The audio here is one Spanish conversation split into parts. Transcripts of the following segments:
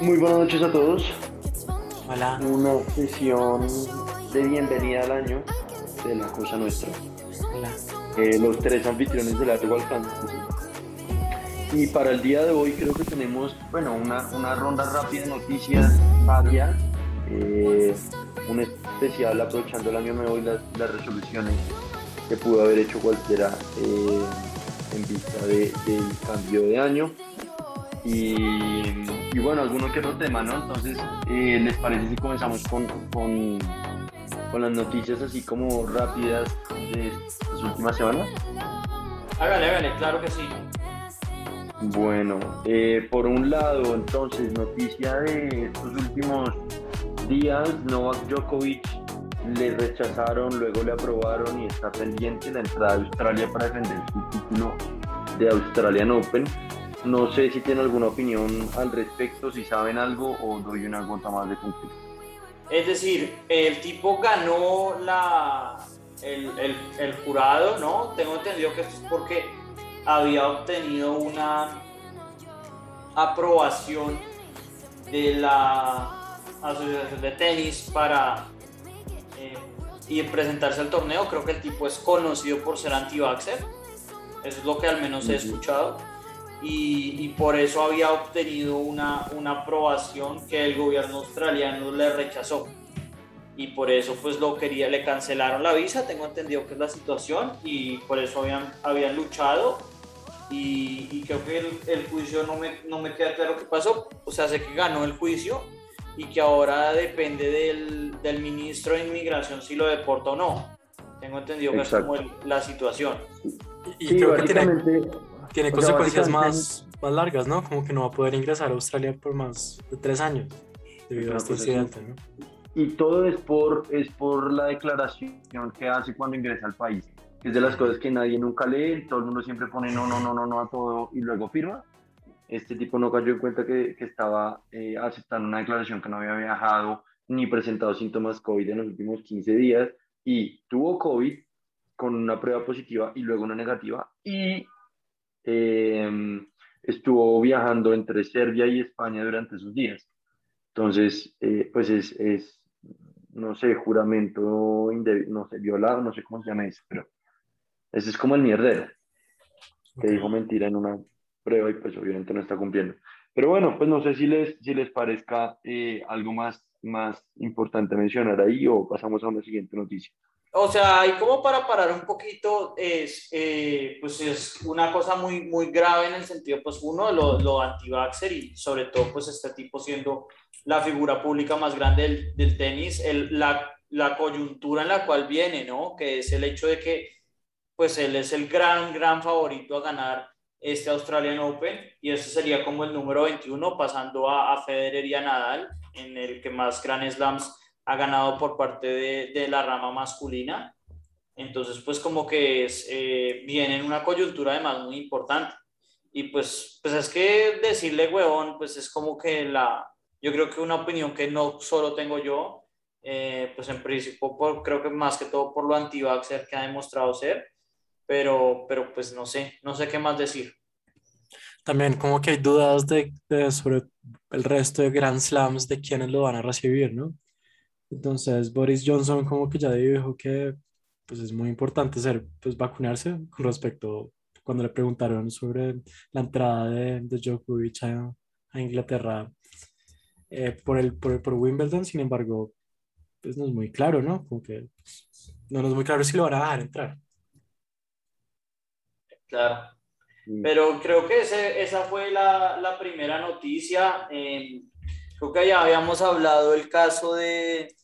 Muy buenas noches a todos. Hola. Una sesión de bienvenida al año de la Cosa Nuestra. Hola. Eh, los tres anfitriones del largo alcance. Y para el día de hoy creo que tenemos, bueno, una, una ronda rápida de noticias varias. Eh, un especial aprovechando el año nuevo y las, las resoluciones que pudo haber hecho cualquiera eh, en vista de- del cambio de año. Y, y bueno, alguno que otro tema, ¿no? Entonces, eh, ¿les parece si comenzamos con, con, con las noticias así como rápidas de estas últimas semanas? Hágale, hágale, claro que sí. Bueno, eh, por un lado, entonces, noticia de estos últimos días, Novak Djokovic le rechazaron, luego le aprobaron y está pendiente la entrada de Australia para defender su título de Australian Open. No sé si tienen alguna opinión al respecto, si saben algo o doy una gota más de contexto. Es decir, el tipo ganó la, el, el- el jurado, ¿no? Tengo entendido que esto es porque había obtenido una aprobación de la Asociación de Tenis para eh, y presentarse al torneo. Creo que el tipo es conocido por ser anti-vaxxer. Eso es lo que al menos he escuchado. Y, y por eso había obtenido una, una aprobación que el gobierno australiano le rechazó. Y por eso pues lo quería, le cancelaron la visa, tengo entendido que es la situación, y por eso habían, habían luchado. Y, y creo que el, el juicio no me, no me queda claro qué pasó. O sea, sé que ganó el juicio y que ahora depende del, del ministro de Inmigración si lo deporta o no. Tengo entendido que Exacto. es como el- la situación. Y Sí, creo que tiene, tiene consecuencias más, más largas, ¿no? Como que no va a poder ingresar a Australia por más de tres años debido a este incidente, ¿no? Y todo es por, es por la declaración que hace cuando ingresa al país. Es de las cosas que nadie nunca lee, todo el mundo siempre pone no, no, no, no, no a todo y luego firma. Este tipo no cayó en cuenta que, que estaba eh, aceptando una declaración que no había viajado ni presentado síntomas COVID en los últimos 15 días y tuvo COVID con una prueba positiva y luego una negativa y eh, estuvo viajando entre Serbia y España durante esos días. Entonces, eh, pues es, es, no sé, juramento no sé, violado, no sé cómo se llama eso, pero ese es como el mierdero, que dijo mentira en una prueba y pues obviamente no está cumpliendo. Pero bueno, pues no sé si les, si les parezca eh, algo más, más importante mencionar ahí o pasamos a una siguiente noticia. O sea, y como para parar un poquito, es, eh, pues es una cosa muy, muy grave en el sentido, pues uno, lo, lo anti-vaxxer y sobre todo, pues este tipo siendo la figura pública más grande del, del tenis, el, la, la coyuntura en la cual viene, ¿no? Que es el hecho de que, pues él es el gran, gran favorito a ganar este Australian Open y este sería como el número 21, pasando a, Federer y a Nadal, en el que más Grand Slams ha ganado por parte de, de la rama masculina. Entonces, pues como que eh, viene en una coyuntura además muy importante. Y pues, pues es que decirle huevón, pues es como que la, yo creo que una opinión que no solo tengo yo, eh, pues en principio por, creo que más que todo por lo anti que ha demostrado ser, pero, pero pues no sé, no sé qué más decir. También como que hay dudas de, de sobre el resto de Grand Slams de quiénes lo van a recibir, ¿no? Entonces Boris Johnson como que ya dijo que pues es muy importante ser, pues vacunarse con respecto cuando le preguntaron sobre la entrada de, de Djokovic a, a Inglaterra eh, por, el, por, por Wimbledon, sin embargo, pues no es muy claro, ¿no? Como que no nos es muy claro si lo van a dejar entrar. Claro. Pero creo que ese- esa fue la, la primera noticia. Eh, creo que ya habíamos hablado del caso de,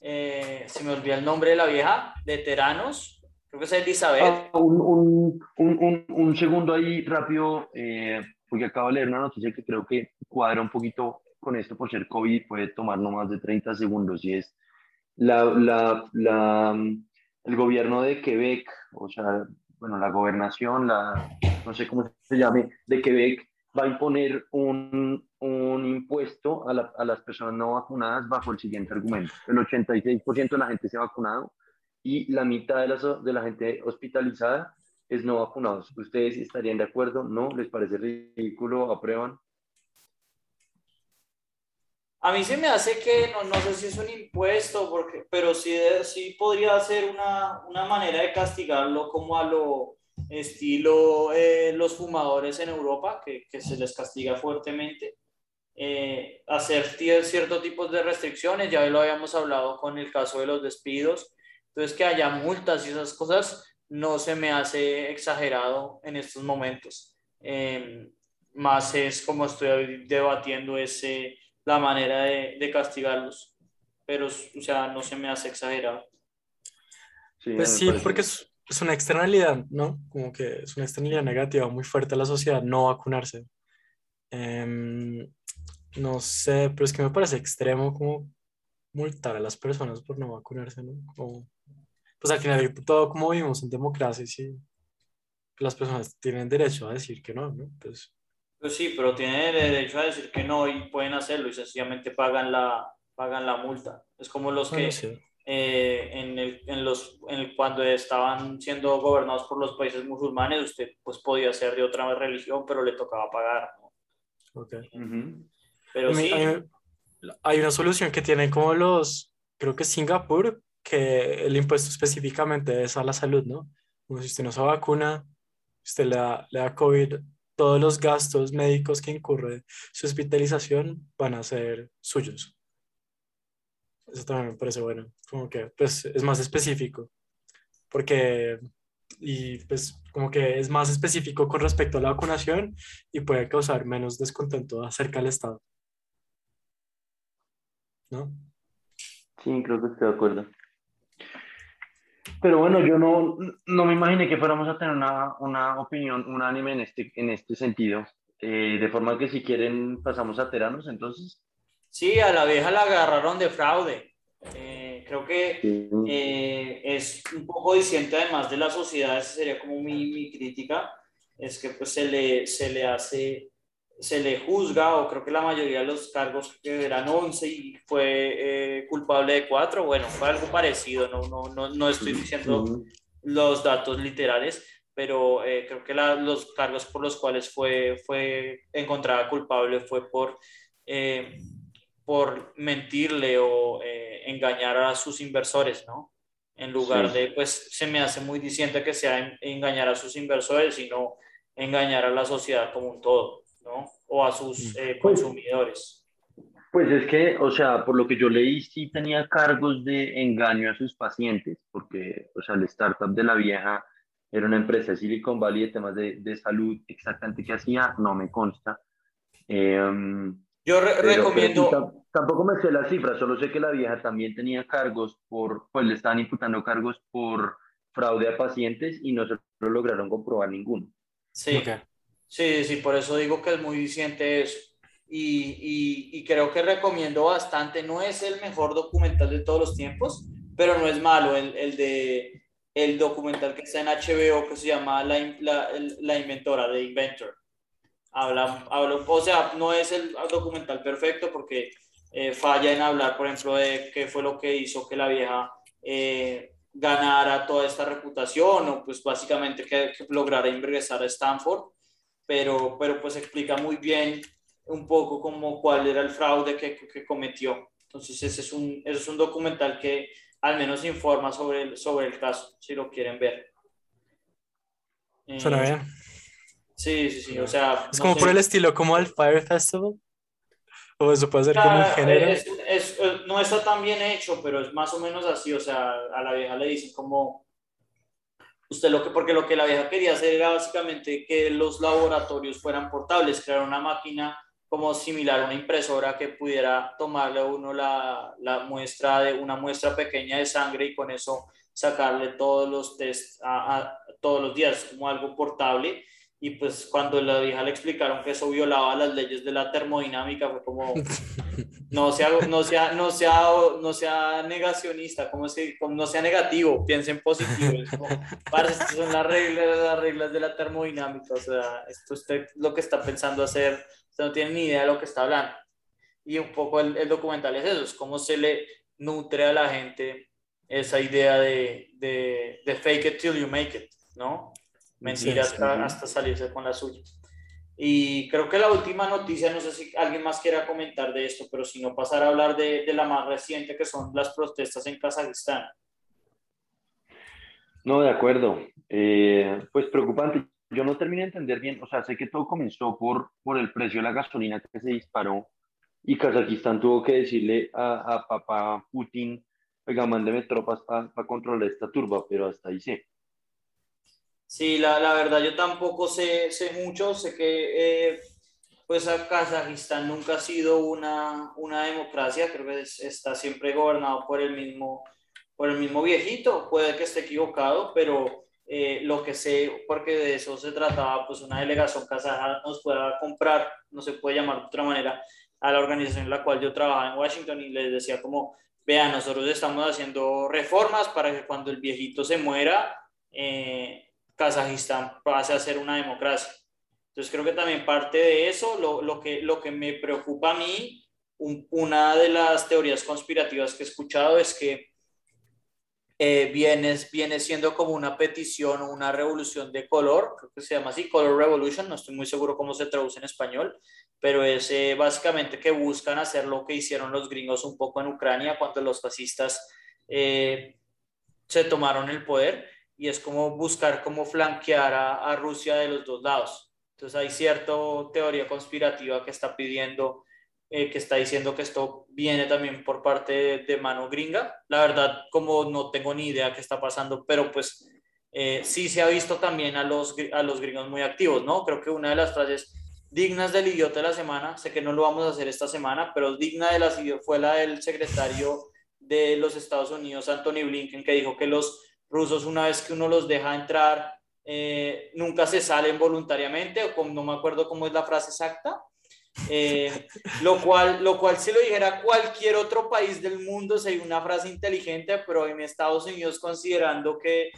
eh, se me olvida el nombre de la vieja, de Teranos. Creo que es Elizabeth. Ah, un, un, un, un, un segundo ahí rápido, eh, porque acabo de leer una noticia que creo que cuadra un poquito con esto por ser COVID, puede tomar no más de 30 segundos, y es la, la, la, el gobierno de Quebec, o sea, bueno, la gobernación, la, no sé cómo se llame, de Quebec, va a imponer un, un impuesto a, a, las personas no vacunadas bajo el siguiente argumento. El 86% de la gente se ha vacunado y la mitad de la, de la gente hospitalizada es no vacunados. ¿Ustedes estarían de acuerdo? ¿No? ¿Les parece ridículo? ¿Aprueban? A mí se me hace que, no, no sé si es un impuesto, porque, pero sí, sí podría ser una, una manera de castigarlo como a lo estilo eh, los fumadores en Europa, que, que, se les castiga fuertemente. Eh, hacer ciertos tipos de restricciones, ya lo habíamos hablado con el caso de los despidos, entonces que haya multas y esas cosas no se me hace exagerado en estos momentos. Eh, más es como estoy debatiendo ese la manera de, de, castigarlos. Pero, o sea, no se me hace exagerado. Sí, pues sí, porque es, es, una externalidad, ¿no? Como que es una externalidad negativa muy fuerte a la sociedad no vacunarse. Eh, no sé, pero es que me parece extremo como multar a las personas por no vacunarse, ¿no? Como, pues al final de todo, como vivimos en democracia, sí, las personas tienen derecho a decir que no, ¿no? Pues, pues sí, pero tienen derecho a decir que no y pueden hacerlo y sencillamente pagan la, pagan la multa. Es como los que eh, en, el, en los, en cuando estaban siendo gobernados por los países musulmanes, usted pues podía ser de otra religión, pero le tocaba pagar. Okay. Pero sí. Hay, hay, una solución que tienen como los, creo que Singapur, que el impuesto específicamente es a la salud, ¿no? Como si usted no se vacuna, usted le da, le da COVID todos los gastos médicos que incurre su hospitalización van a ser suyos. Eso también me parece bueno, como que pues es más específico, porque y pues como que es más específico con respecto a la vacunación y puede causar menos descontento acerca del Estado. ¿No? Sí, creo que estoy de acuerdo. Pero bueno, yo no, no me imaginé que fuéramos a tener una, una opinión unánime en este, en este sentido. Eh, de forma que si quieren pasamos a Teranos, entonces. Sí, a la vieja la agarraron de fraude. Eh, creo que eh, es un poco diciente además de la sociedad, esa sería como mi, mi crítica, es que pues se le, se le hace se le juzga, o creo que la mayoría de los cargos eran 11 y fue eh, culpable de 4, bueno, fue algo parecido, no, no, no, no estoy diciendo los datos literales, pero eh, creo que la, los cargos por los cuales fue, fue encontrada culpable fue por, eh, por mentirle o engañar a sus inversores, ¿no? En lugar de, pues se me hace muy diciente que sea engañar a sus inversores, sino engañar a la sociedad como un todo. ¿No? O a sus mm. eh, consumidores. Pues es que, o sea, por lo que yo leí, sí tenía cargos de engaño a sus pacientes, porque, o sea, el startup de la vieja era una empresa de Silicon Valley de temas de, de salud, exactamente qué hacía, no me consta. Em, yo recomiendo... tampoco me sé las cifras, solo sé que la vieja también tenía cargos por, pues le estaban imputando cargos por fraude a pacientes y no se lo lograron comprobar ninguno. Sí. Sí, sí, por eso digo que es muy diciente eso. Y, y, y, creo que recomiendo bastante. No es el mejor documental de todos los tiempos, pero no es malo. El, el de el documental que está en HBO que se llama La, la, la Inventora, de Inventor. Habla, habla, o sea, no es el documental perfecto porque eh, falla en hablar, por ejemplo, de qué fue lo que hizo que la vieja eh, ganara toda esta reputación o pues básicamente que, que lograra ingresar a Stanford pero, pero pues explica muy bien un poco como cuál era el fraude que, que cometió. Entonces ese es, un, ese es un documental que al menos informa sobre el, sobre el caso, si lo quieren ver. Suena bien. Sí, sí, sí, o sea... Es como por el estilo, como el Fire Festival. O eso puede ser como un género. Es, es, no está tan bien hecho, pero es más o menos así. O sea, a la vieja le dicen como, Usted lo que, porque lo que la vieja quería hacer era básicamente que los laboratorios fueran portables, crear una máquina como similar a una impresora que pudiera tomarle a uno la, la muestra de una muestra pequeña de sangre y con eso sacarle todos los test a, todos los días como algo portable. Y pues cuando la vieja le explicaron que eso violaba las leyes de la termodinámica, fue como, no sea, no sea, no sea, no sea negacionista, como si, no sea negativo, piense en positivo. para estas son las reglas, las reglas de la termodinámica, o sea, esto usted lo que está pensando hacer, usted no tiene ni idea de lo que está hablando. Y un poco el, el documental es eso, es cómo se le nutre a la gente esa idea de, de, de fake it till you make it, ¿no? Mentir hasta, hasta salirse con la suya. Y creo que la última noticia, no sé si alguien más quiera comentar de esto, pero si no pasar a hablar de, de la más reciente, que son las protestas en Kazajistán. No, de acuerdo. Eh, pues preocupante. Yo no terminé de entender bien, o sea, sé que todo comenzó por, por el precio de la gasolina que se disparó y Kazajistán tuvo que decirle a, a papá Putin, oiga, mándeme tropas para controlar esta turba, pero hasta ahí sé. Sí, la, la verdad yo tampoco sé, sé mucho, sé que eh, pues Kazajistán nunca ha sido una, una democracia, creo que está siempre gobernado por el mismo, por el mismo viejito, puede que esté equivocado, pero eh, lo que sé, porque de eso se trataba, pues una delegación kazaja nos pueda comprar, no se puede llamar de otra manera, a la organización en la cual yo trabajaba en Washington y les decía como, vean, nosotros estamos haciendo reformas para que cuando el viejito se muera, eh, Kazajistán pase a ser una democracia. Entonces creo que también parte de eso, lo, lo que, lo que me preocupa a mí, una de las teorías conspirativas que he escuchado es que eh, viene, viene siendo como una petición o una revolución de color, creo que se llama así, Color Revolution, no estoy muy seguro cómo se traduce en español, pero es eh, básicamente que buscan hacer lo que hicieron los gringos un poco en Ucrania cuando los fascistas eh, se tomaron el poder y es como buscar cómo flanquear a, Rusia de los dos lados. Entonces hay cierta teoría conspirativa que está pidiendo, eh, que está diciendo que esto viene también por parte de, mano gringa. La verdad, como no tengo ni idea qué está pasando, pero pues eh, sí se ha visto también a los, a los gringos muy activos, ¿no? Creo que una de las frases dignas del idiota de la semana, sé que no lo vamos a hacer esta semana, pero digna de la fue la del secretario de los Estados Unidos, Anthony Blinken, que dijo que los rusos una vez que uno los deja entrar, eh, nunca se salen voluntariamente, o no me acuerdo cómo es la frase exacta, eh, lo, cual, lo cual si lo dijera cualquier otro país del mundo sería una frase inteligente, pero en Estados Unidos considerando que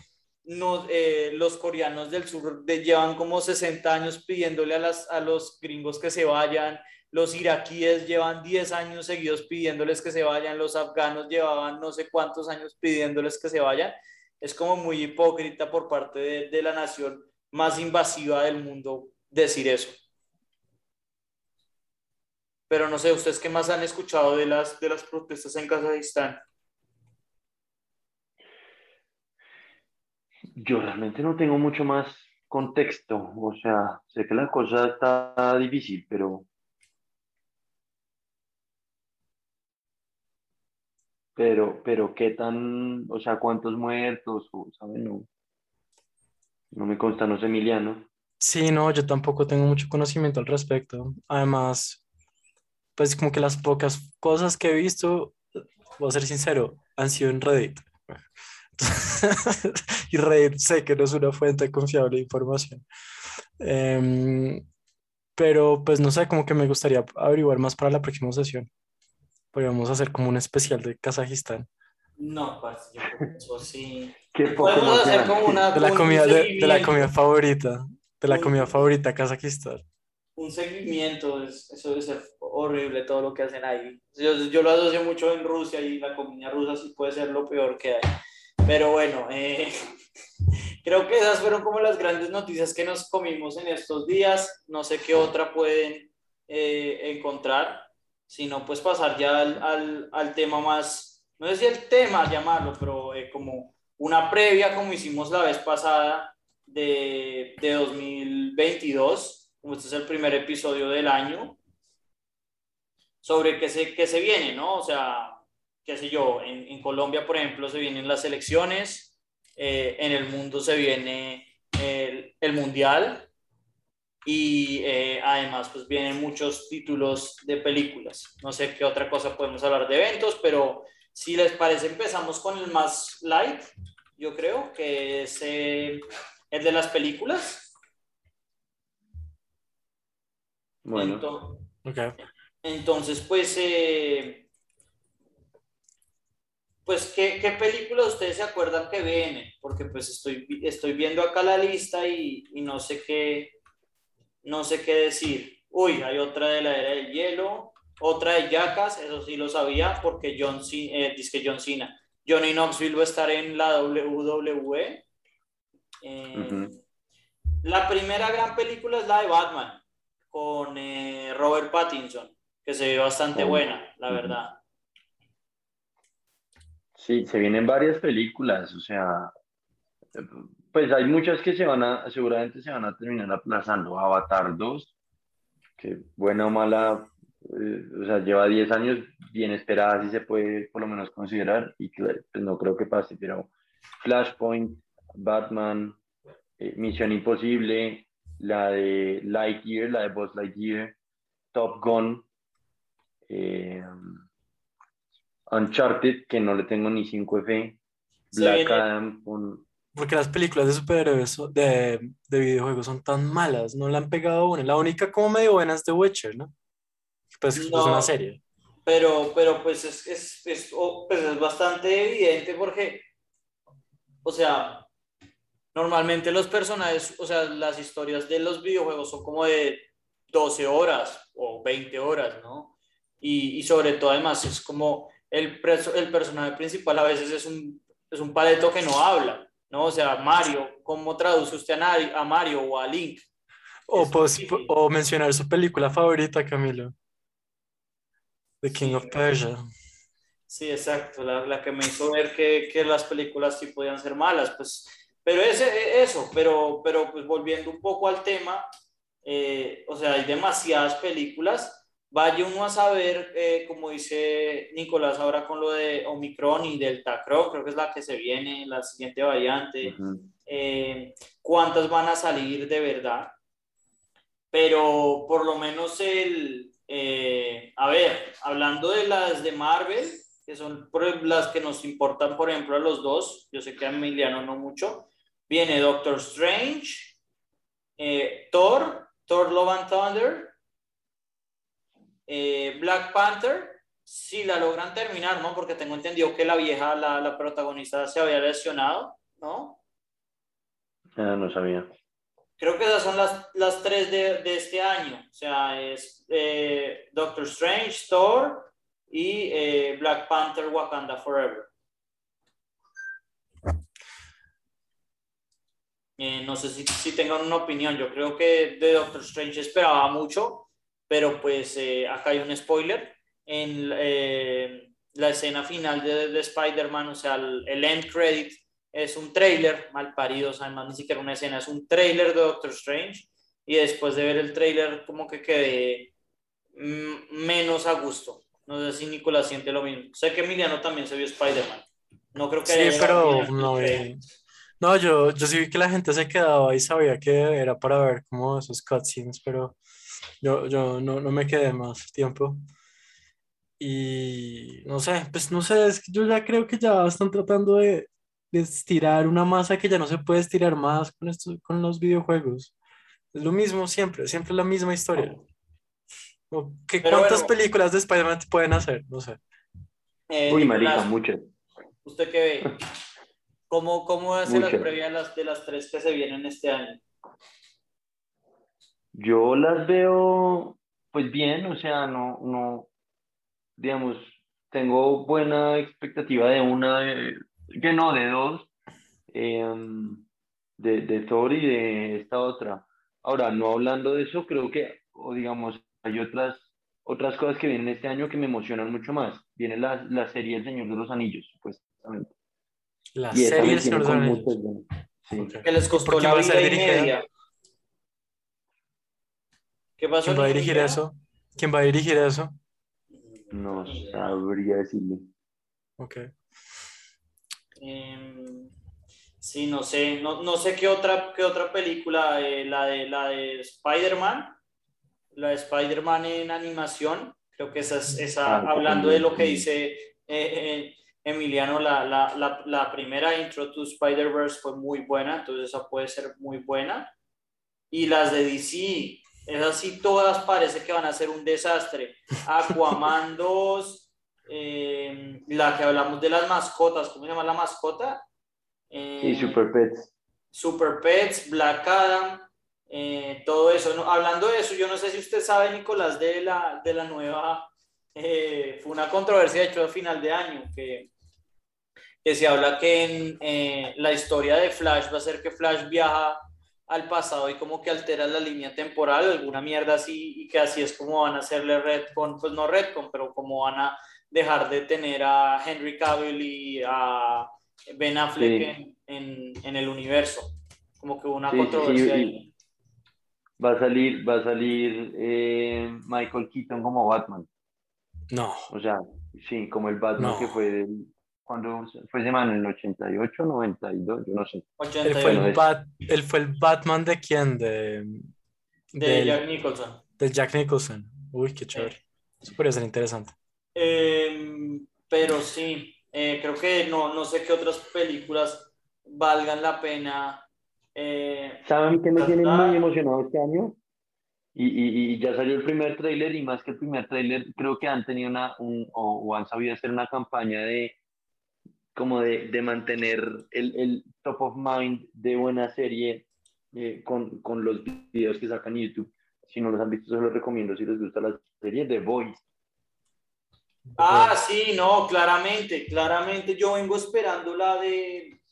eh, los coreanos del sur llevan como 60 años pidiéndole a, las, a los gringos que se vayan, los iraquíes llevan 10 años seguidos pidiéndoles que se vayan, los afganos llevaban no sé cuántos años pidiéndoles que se vayan es como muy hipócrita por parte de, la nación más invasiva del mundo decir eso. Pero no sé, ¿ustedes qué más han escuchado de las, de las protestas en Kazajistán? Yo realmente no tengo mucho más contexto, o sea, sé que la cosa está difícil, pero pero, pero qué tan, o sea, cuántos muertos, o. No, no me consta, no sé, Emiliano. Sí, no, yo tampoco tengo mucho conocimiento al respecto. Además, pues como que las pocas cosas que he visto, voy a ser sincero, han sido en Reddit. y Reddit sé que no es una fuente confiable de información. Em, pero pues no sé, como que me gustaría averiguar más para la próxima sesión. Podríamos hacer como un especial de Kazajistán. No, parce, yo sí. Podemos hacer como una. De la, comida, de, la comida favorita. De la comida favorita Kazajistán. Un seguimiento, eso debe ser horrible todo lo que hacen ahí. Yo, yo, lo asocio mucho en Rusia y la comida rusa sí puede ser lo peor que hay. Pero bueno, eh, creo que esas fueron como las grandes noticias que nos comimos en estos días. No sé qué otra pueden eh, encontrar sino pues pasar ya al, al, tema más, no sé si el tema llamarlo, pero eh, como una previa como hicimos la vez pasada de, de 2022, como este es el primer episodio del año, sobre qué se, qué se viene, ¿no? O sea, qué sé yo, en, en Colombia, por ejemplo, se vienen las elecciones, eh, en el mundo se viene el, el Mundial, y eh, además pues vienen muchos títulos de películas. No sé qué otra cosa podemos hablar de eventos, pero si les parece empezamos con el más light, yo creo, que es eh, el de las películas. Bueno, Ento- Ok. Entonces, pues, eh, pues ¿qué, qué película ustedes se acuerdan que viene? Porque pues estoy, estoy viendo acá la lista y, y no sé qué, no sé qué decir. Uy, hay otra de la era del hielo, otra de Jackass, eso sí lo sabía, porque John, C- eh, John Cena. Johnny Knoxville va a estar en la WWE. Eh. La primera gran película es la de Batman, con eh, Robert Pattinson, que se ve bastante Oh. buena, la verdad. sí, se vienen varias películas, o sea, pues hay muchas que se van a, seguramente se van a terminar aplazando. Avatar 2, que buena o mala, eh, o sea, lleva 10 años bien esperada, si se puede por lo menos considerar, y pues, no creo que pase, pero Flashpoint, Batman, eh, Misión Imposible, la de Lightyear, la de Buzz Lightyear, Top Gun, eh, Uncharted, que no le tengo ni 5 F, Black Adam, con, Porque las películas de superhéroes de, de videojuegos son tan malas, no le han pegado una. La única como medio buena es The Witcher, ¿no? Pues es No. una serie. Pero, pero pues es, es, es, oh, pues es bastante evidente porque, o sea, normalmente los personajes, o sea, las historias de los videojuegos son como de 12 horas o 20 horas, ¿no? Y, y sobre todo además es como el, preso- el personaje principal a veces es un, es un paleto que no habla, ¿no? O sea, Mario, ¿cómo traduce usted a, Mario o a Link? O, Es pues, o mencionar su película favorita, Camilo. The King Sí. of Persia. Sí, exacto, la, la que me hizo ver que, que las películas sí podían ser malas, pues, pero ese, eso, pero, pero pues volviendo un poco al tema, eh, o sea, hay demasiadas películas, vaya uno a saber, eh, como dice Nicolás ahora con lo de Omicron y Delta Crow, creo que es la que se viene, la siguiente variante, Ujú. eh, cuántas van a salir de verdad. Pero por lo menos el, eh, a ver, hablando de las de Marvel, que son las que nos importan, por ejemplo, a los dos, yo sé que a Emiliano no mucho, viene Doctor Strange, eh, Thor, Thor Love and Thunder, eh, Black Panther, si la logran terminar, ¿no? Porque tengo entendido que la vieja, la, la protagonista se había lesionado, ¿no? Ah, no sabía. Creo que esas son las, las tres de, de este año. O sea, es eh, Doctor Strange, Thor y eh, Black Panther Wakanda Forever. Eh, no sé si, si tengan una opinión. Yo creo que de Doctor Strange esperaba mucho, pero pues eh, acá hay un spoiler. En eh, la escena final de, de Spider-Man, o sea, el, el end credit es un trailer mal parido, o sea, además ni siquiera una escena, es un trailer de Doctor Strange. Y después de ver el trailer, como que quedé mm, menos a gusto. No sé si Nicolás siente lo mismo. Sé que Emiliano también se vio Spider-Man. No creo que Sí, haya pero no. No, yo, yo sí vi que la gente se quedaba y sabía que era para ver como esos cutscenes, pero yo, yo no, no me quedé más tiempo. Y no sé, pues no sé, es que yo ya creo que ya están tratando de, de estirar una masa que ya no se puede estirar más con esto, con los videojuegos. Es lo mismo siempre, siempre la misma historia. O ¿qué- ¿Cuántas bueno. películas de Spider-Man pueden hacer? No sé. Eh, Uy, marica, muchas. ¿Usted qué ve? ¿Cómo, cómo hace las previas las, de las tres que se vienen este año? Yo las veo, pues bien, o sea, no, no, digamos, tengo buena expectativa de una, de- que no, de dos, em, de, de Thor y de esta otra. Ahora, no hablando de eso, creo que, o digamos, hay otras, otras cosas que vienen este año que me emocionan mucho más. Viene la, la serie El Señor de los Anillos, supuestamente. La Y serie El Señor de los Anillos. Sí. Que les ¿Y por costó la vida y media. ¿Qué pasó? ¿Quién va a dirigir eso? ¿Quién va a dirigir eso? No sabría decirle. Ok. Em, sí, no sé, no, no sé qué otra, qué otra película, eh, la de, la de Spider-Man, la de Spider-Man en animación, creo que esa es, esa, Ah, hablando de lo que dice eh, eh, Emiliano, la, la, la, la primera intro to Spider-Verse fue muy buena, entonces esa puede ser muy buena. Y las de DC, Esas sí todas parece que van a ser un desastre. Aquaman 2, eh, la que hablamos de las mascotas, ¿cómo se llama la mascota? Eh, sí, Super Pets. Super Pets, Black Adam, eh, todo eso. Hablando de eso, yo no sé si usted sabe, Nicolás, de la, de la nueva, fue una controversia de hecho a final de año, que, que se habla que en la historia de Flash va a ser que Flash viaja al pasado y como que altera la línea temporal, alguna mierda así, y que así es como van a hacerle Redcon, pues no Redcon, pero como van a dejar de tener a Henry Cavill y a Ben Affleck en, en, el universo. Como que una controversia ahí. Va a salir, va a salir eh, Michael Keaton como Batman. No. O sea, sí, como el Batman que fue del, cuando fue semana en el 88, 92, yo no sé. Él fue, el él fue, el Batman de quién? De, de Jack Nicholson. De Jack Nicholson. Uy, qué chévere. Eso podría ser interesante. Em, pero sí, eh, creo que no, no sé qué otras películas valgan la pena. Eh, ¿Saben qué me tiene muy emocionado este año? Y, y, y, ya salió el primer tráiler y más que el primer tráiler, creo que han tenido una, un, o, han sabido hacer una campaña de como de, de mantener el, el, top of mind de buena serie eh, con, con, los videos que sacan en YouTube. Si no los han visto, se los recomiendo si les gusta la serie de Voice. Ah, sí, no, claramente, claramente. Yo vengo esperando la de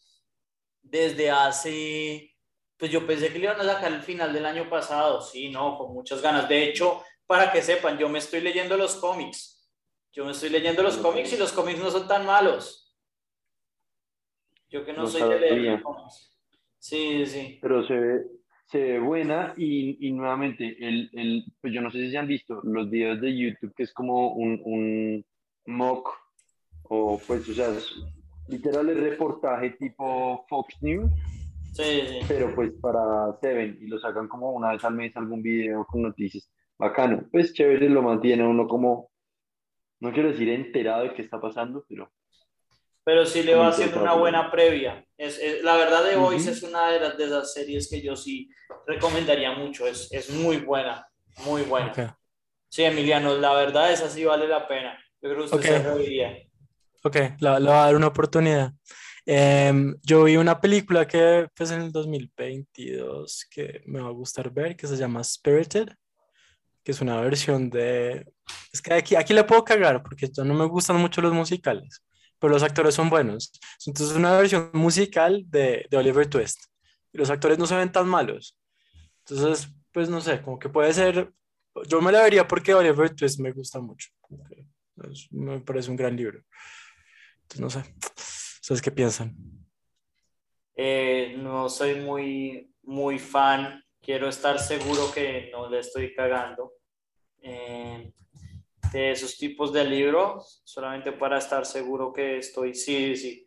desde hace, pues yo pensé que le iban a sacar el final del año pasado, sí, no, con muchas ganas. De hecho, para que sepan, yo me estoy leyendo los cómics. Yo me estoy leyendo los cómics y los cómics no son tan malos. Yo que no, soy de leer Sí, sí. Pero se ve, se ve buena y, y nuevamente, el, el, pues yo no sé si se han visto los videos de YouTube, que es como un, un mock, o pues, o sea, literal el reportaje tipo Fox News. Sí, sí. Pero pues para Seven y lo sacan como una vez al mes algún video con noticias. Bacano. Pues chévere, lo mantiene uno como, no quiero decir enterado de qué está pasando, pero pero sí le va haciendo una buena previa. Es, la verdad de Voice es una de, las, de esas series que yo sí recomendaría mucho, es, es muy buena, muy buena. Sí, Emiliano, la verdad esa sí vale la pena. Yo creo que usted se reiría. Ok, le, voy a dar una oportunidad. Em, yo vi una película que pues en el 2022 que me va a gustar ver, que se llama Spirited, que es una versión de... Es que aquí, aquí le puedo cagar porque no me gustan mucho los musicales pero los actores son buenos. Entonces es una versión musical de, de Oliver Twist. Y los actores no se ven tan malos. Entonces, pues no sé, como que puede ser, yo me la vería porque Oliver Twist me gusta mucho. me parece un gran libro. Entonces, no sé, ¿sabes qué piensan? Eh, no soy muy, muy fan. Quiero estar seguro que no le estoy cagando. Eh, de esos tipos de libros, solamente para estar seguro que estoy, sí, sí,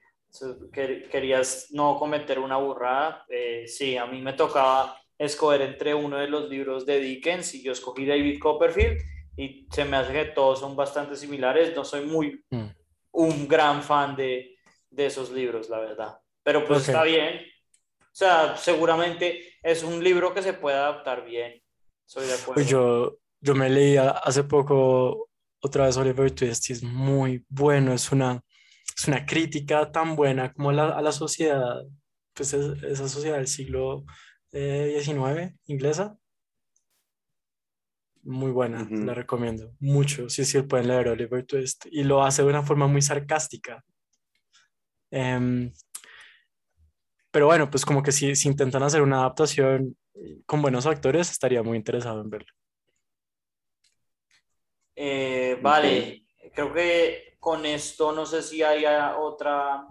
querías no cometer una burrada, eh, sí, a mí me tocaba escoger entre uno de los libros de Dickens y yo escogí David Copperfield y se me hace que todos son bastante similares, no soy muy mm. un gran fan de, de, esos libros, la verdad, pero pues está bien, o sea, seguramente es un libro que se puede adaptar bien, soy de acuerdo. Pues yo, yo me leí hace poco otra vez Oliver Twist es muy bueno, es una, es una crítica tan buena como la, a la sociedad, pues esa sociedad del siglo XIX eh, inglesa. Muy buena, la recomiendo mucho. Sí, sí, pueden leer Oliver Twist y lo hace de una forma muy sarcástica. Em, pero bueno, pues como que si, si intentan hacer una adaptación con buenos actores, estaría muy interesado en verlo. Eh, vale, creo que con esto no sé si hay otra,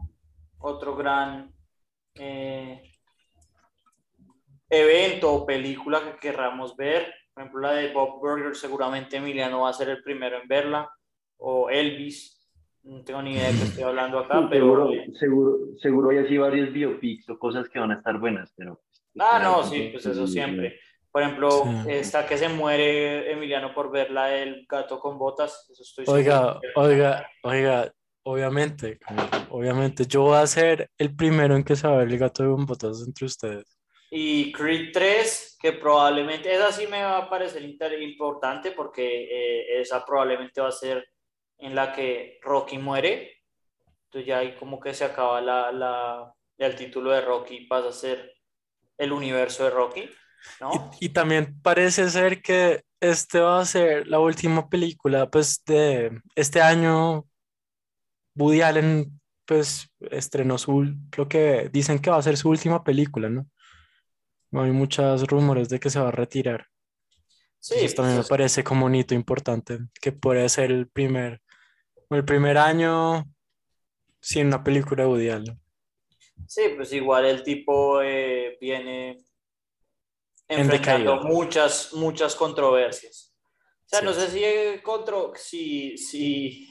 otro gran eh, evento o película que querramos ver. Por ejemplo, la de Bob Burger, seguramente Emiliano va a ser el primero en verla. O Elvis, no tengo ni idea de qué estoy hablando acá, pero... Seguro, seguro, hay así varios biopics o cosas que van a estar buenas, pero... Ah, no, sí, pues eso siempre. Por ejemplo, esta que se muere Emiliano por verla el gato con botas. oiga, oiga, oiga, obviamente, obviamente, yo voy a ser el primero en que se va a ver el gato con botas entre ustedes. Y Creed 3, que probablemente, esa sí me va a parecer importante porque eh, esa probablemente va a ser en la que Rocky muere. Entonces ya ahí como que se acaba la, la, el título de Rocky, pasa a ser el universo de Rocky. ¿No? Y, y, también parece ser que este va a ser la última película pues de este año. Woody Allen pues estrenó su, lo que dicen que va a ser su última película, ¿no? Hay muchos rumores de que se va a retirar. Sí, esto también me pues, parece como un hito importante, que puede ser el primer, el primer año sin una película de Woody Allen. Sí, pues igual el tipo eh, viene enfrentando muchas, muchas controversias. O sea, no sé si, contro si, si,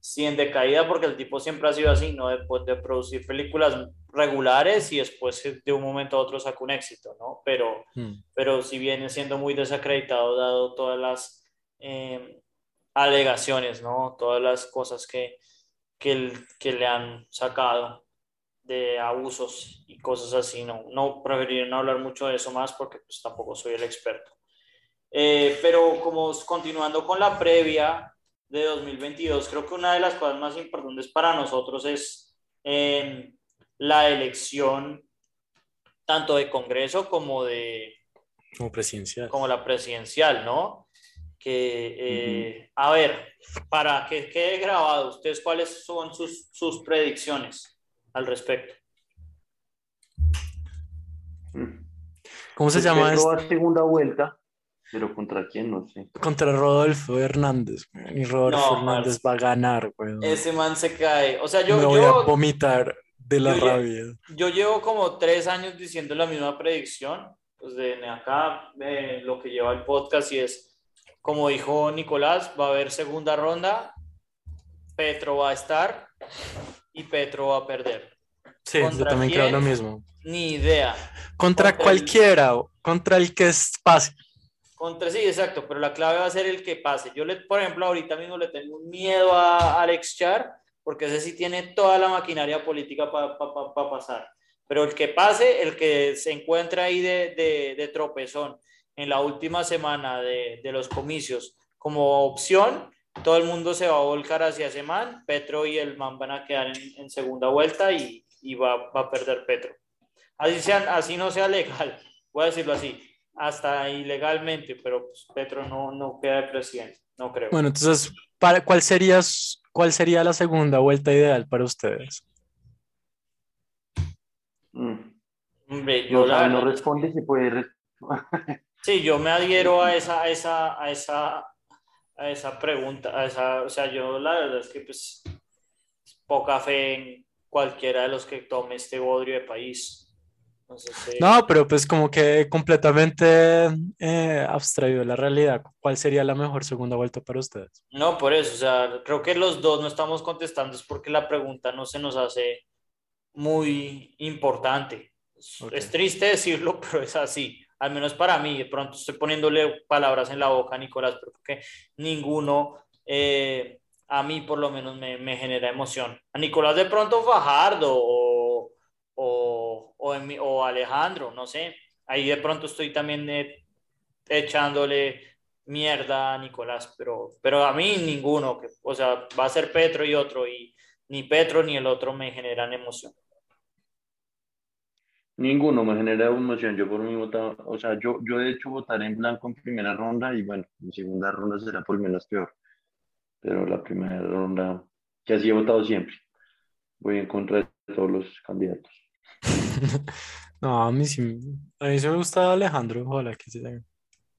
si en decaída, porque el tipo siempre ha sido así, ¿no? Después de producir películas regulares y después de un momento a otro saca un éxito, ¿no? Pero, hmm. pero si viene siendo muy desacreditado dado todas las eh, alegaciones, ¿no? Todas las cosas que, que, que le han sacado de abusos y cosas así. No, no preferiría no hablar mucho de eso más porque pues, tampoco soy el experto. Eh, pero como continuando con la previa de 2022, creo que una de las cosas más importantes para nosotros es em, la elección tanto de Congreso como de... Como presidencial. Como la presidencial, ¿no? Que, eh, a ver, para que quede grabado, ¿ustedes cuáles son sus, sus predicciones? Al respecto. ¿Cómo se llama esto? segunda vuelta, pero ¿contra quién? No sé. Contra Rodolfo Hernández. Y Rodolfo Hernández va a ganar, güey. Ese man se cae. O sea, yo. Me voy a vomitar de la rabia. yo llevo como tres años diciendo la misma predicción. Pues de acá, lo que lleva el podcast, y es, como dijo Nicolás, va a haber segunda ronda. Petro va a estar y Petro va a perder. Sí, yo también creo lo mismo. Ni idea. Contra, cualquiera, contra el que pase. Contra, sí, exacto, pero la clave va a ser el que pase. Yo, le, por ejemplo, ahorita mismo le tengo un miedo a Alex Char, porque ese sí tiene toda la maquinaria política para pasar. Pero el que pase, el que se encuentra ahí de, de, de tropezón en la última semana de, de los comicios como opción, todo el mundo se va a volcar hacia ese man, Petro y el man van a quedar en, segunda vuelta y, y va, va, a perder Petro. Así, sean, así no sea legal, voy a decirlo así, hasta ilegalmente, pero pues, Petro no, no queda de presidente, no creo. Bueno, entonces, ¿para, cuál, sería, ¿cuál sería la segunda vuelta ideal para ustedes? Mm. Hombre, yo no, no responde, se puede Sí, yo me adhiero a esa, a esa, a esa a esa pregunta, a esa, o sea, yo la verdad es que pues poca fe en cualquiera de los que tome este bodrio de país. No, pero pues como que completamente eh, abstraído de la realidad. ¿Cuál sería la mejor segunda vuelta para ustedes? No, por eso, o sea, creo que los dos no estamos contestando, es porque la pregunta no se nos hace muy importante. Es triste decirlo, pero es así al menos para mí, de pronto estoy poniéndole palabras en la boca a Nicolás, pero que ninguno eh, a mí por lo menos me, me, genera emoción. A Nicolás de pronto Fajardo o, o, o, o, Alejandro, no sé, ahí de pronto estoy también eh, echándole mierda a Nicolás, pero, pero a mí ninguno, que, o sea, va a ser Petro y otro, y ni Petro ni el otro me generan emoción. Ninguno me genera emoción. Yo por mi votado, o sea, yo, yo de hecho votaré en blanco en primera ronda y bueno, en segunda ronda será por menos peor. Pero la primera ronda, que así he votado siempre, voy en contra de todos los candidatos. no, a mí sí, a mí sí me gusta Alejandro, ojalá que,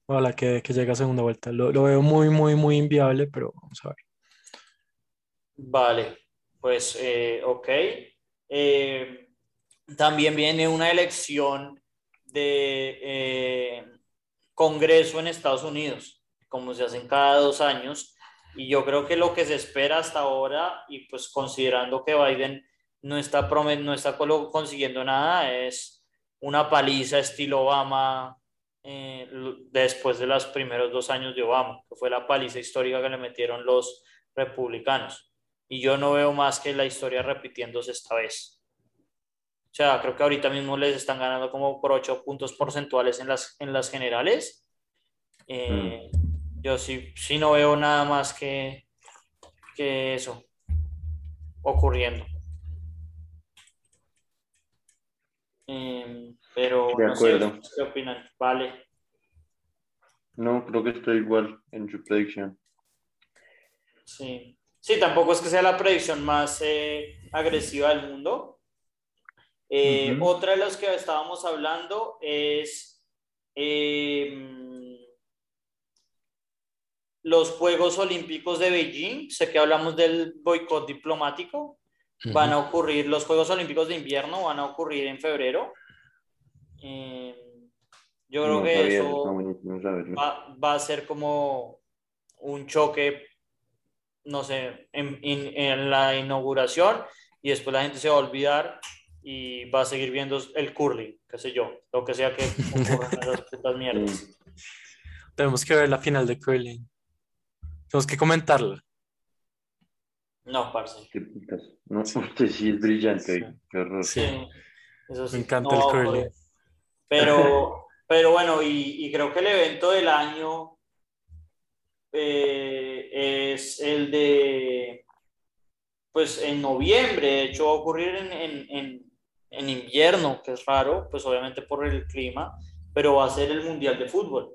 ojalá que, que llegue a segunda vuelta. Lo, lo, veo muy, muy, muy inviable, pero vamos a ver. Vale, pues, eh, ok. Eh, también viene una elección de eh, Congreso en Estados Unidos, como se hacen cada dos años. Y yo creo que lo que se espera hasta ahora, y pues considerando que Biden no está, no está consiguiendo nada, es una paliza estilo Obama eh, después de los primeros dos años de Obama, que fue la paliza histórica que le metieron los republicanos. Y yo no veo más que la historia repitiéndose esta vez. O sea, creo que ahorita mismo les están ganando como por 8 puntos porcentuales en las, en las generales. Eh, Yo sí, sí no veo nada más que, que eso ocurriendo. Eh, pero De no sé, acuerdo. ¿qué opinan? Vale. No, creo que estoy igual en su predicción. Sí. Sí, tampoco es que sea la predicción más eh, agresiva del mundo. Eh, Ujú. Otra de las que estábamos hablando es eh, los Juegos Olímpicos de Beijing. Sé que hablamos del boicot diplomático. Van a ocurrir, los Juegos Olímpicos de invierno van a ocurrir en febrero. Eh, yo creo No que sabía, eso va, va a ser como un choque, no sé, en, en- en la inauguración y después la gente se va a olvidar y va a seguir viendo el curling, qué sé yo, lo que sea que esas putas mierdas. Tenemos que ver la final de curling. Tenemos que comentarla. No, parce. Qué putas. No, usted sí es brillante. Sí. Qué horror. Sí. Sí, eso sí. Me encanta No, el curling. Pero, pero bueno, y, y creo que el evento del año eh, es el de, pues en noviembre, de hecho va a ocurrir en, en, en, en invierno, que es raro, pues obviamente por el clima, pero va a ser el Mundial de Fútbol.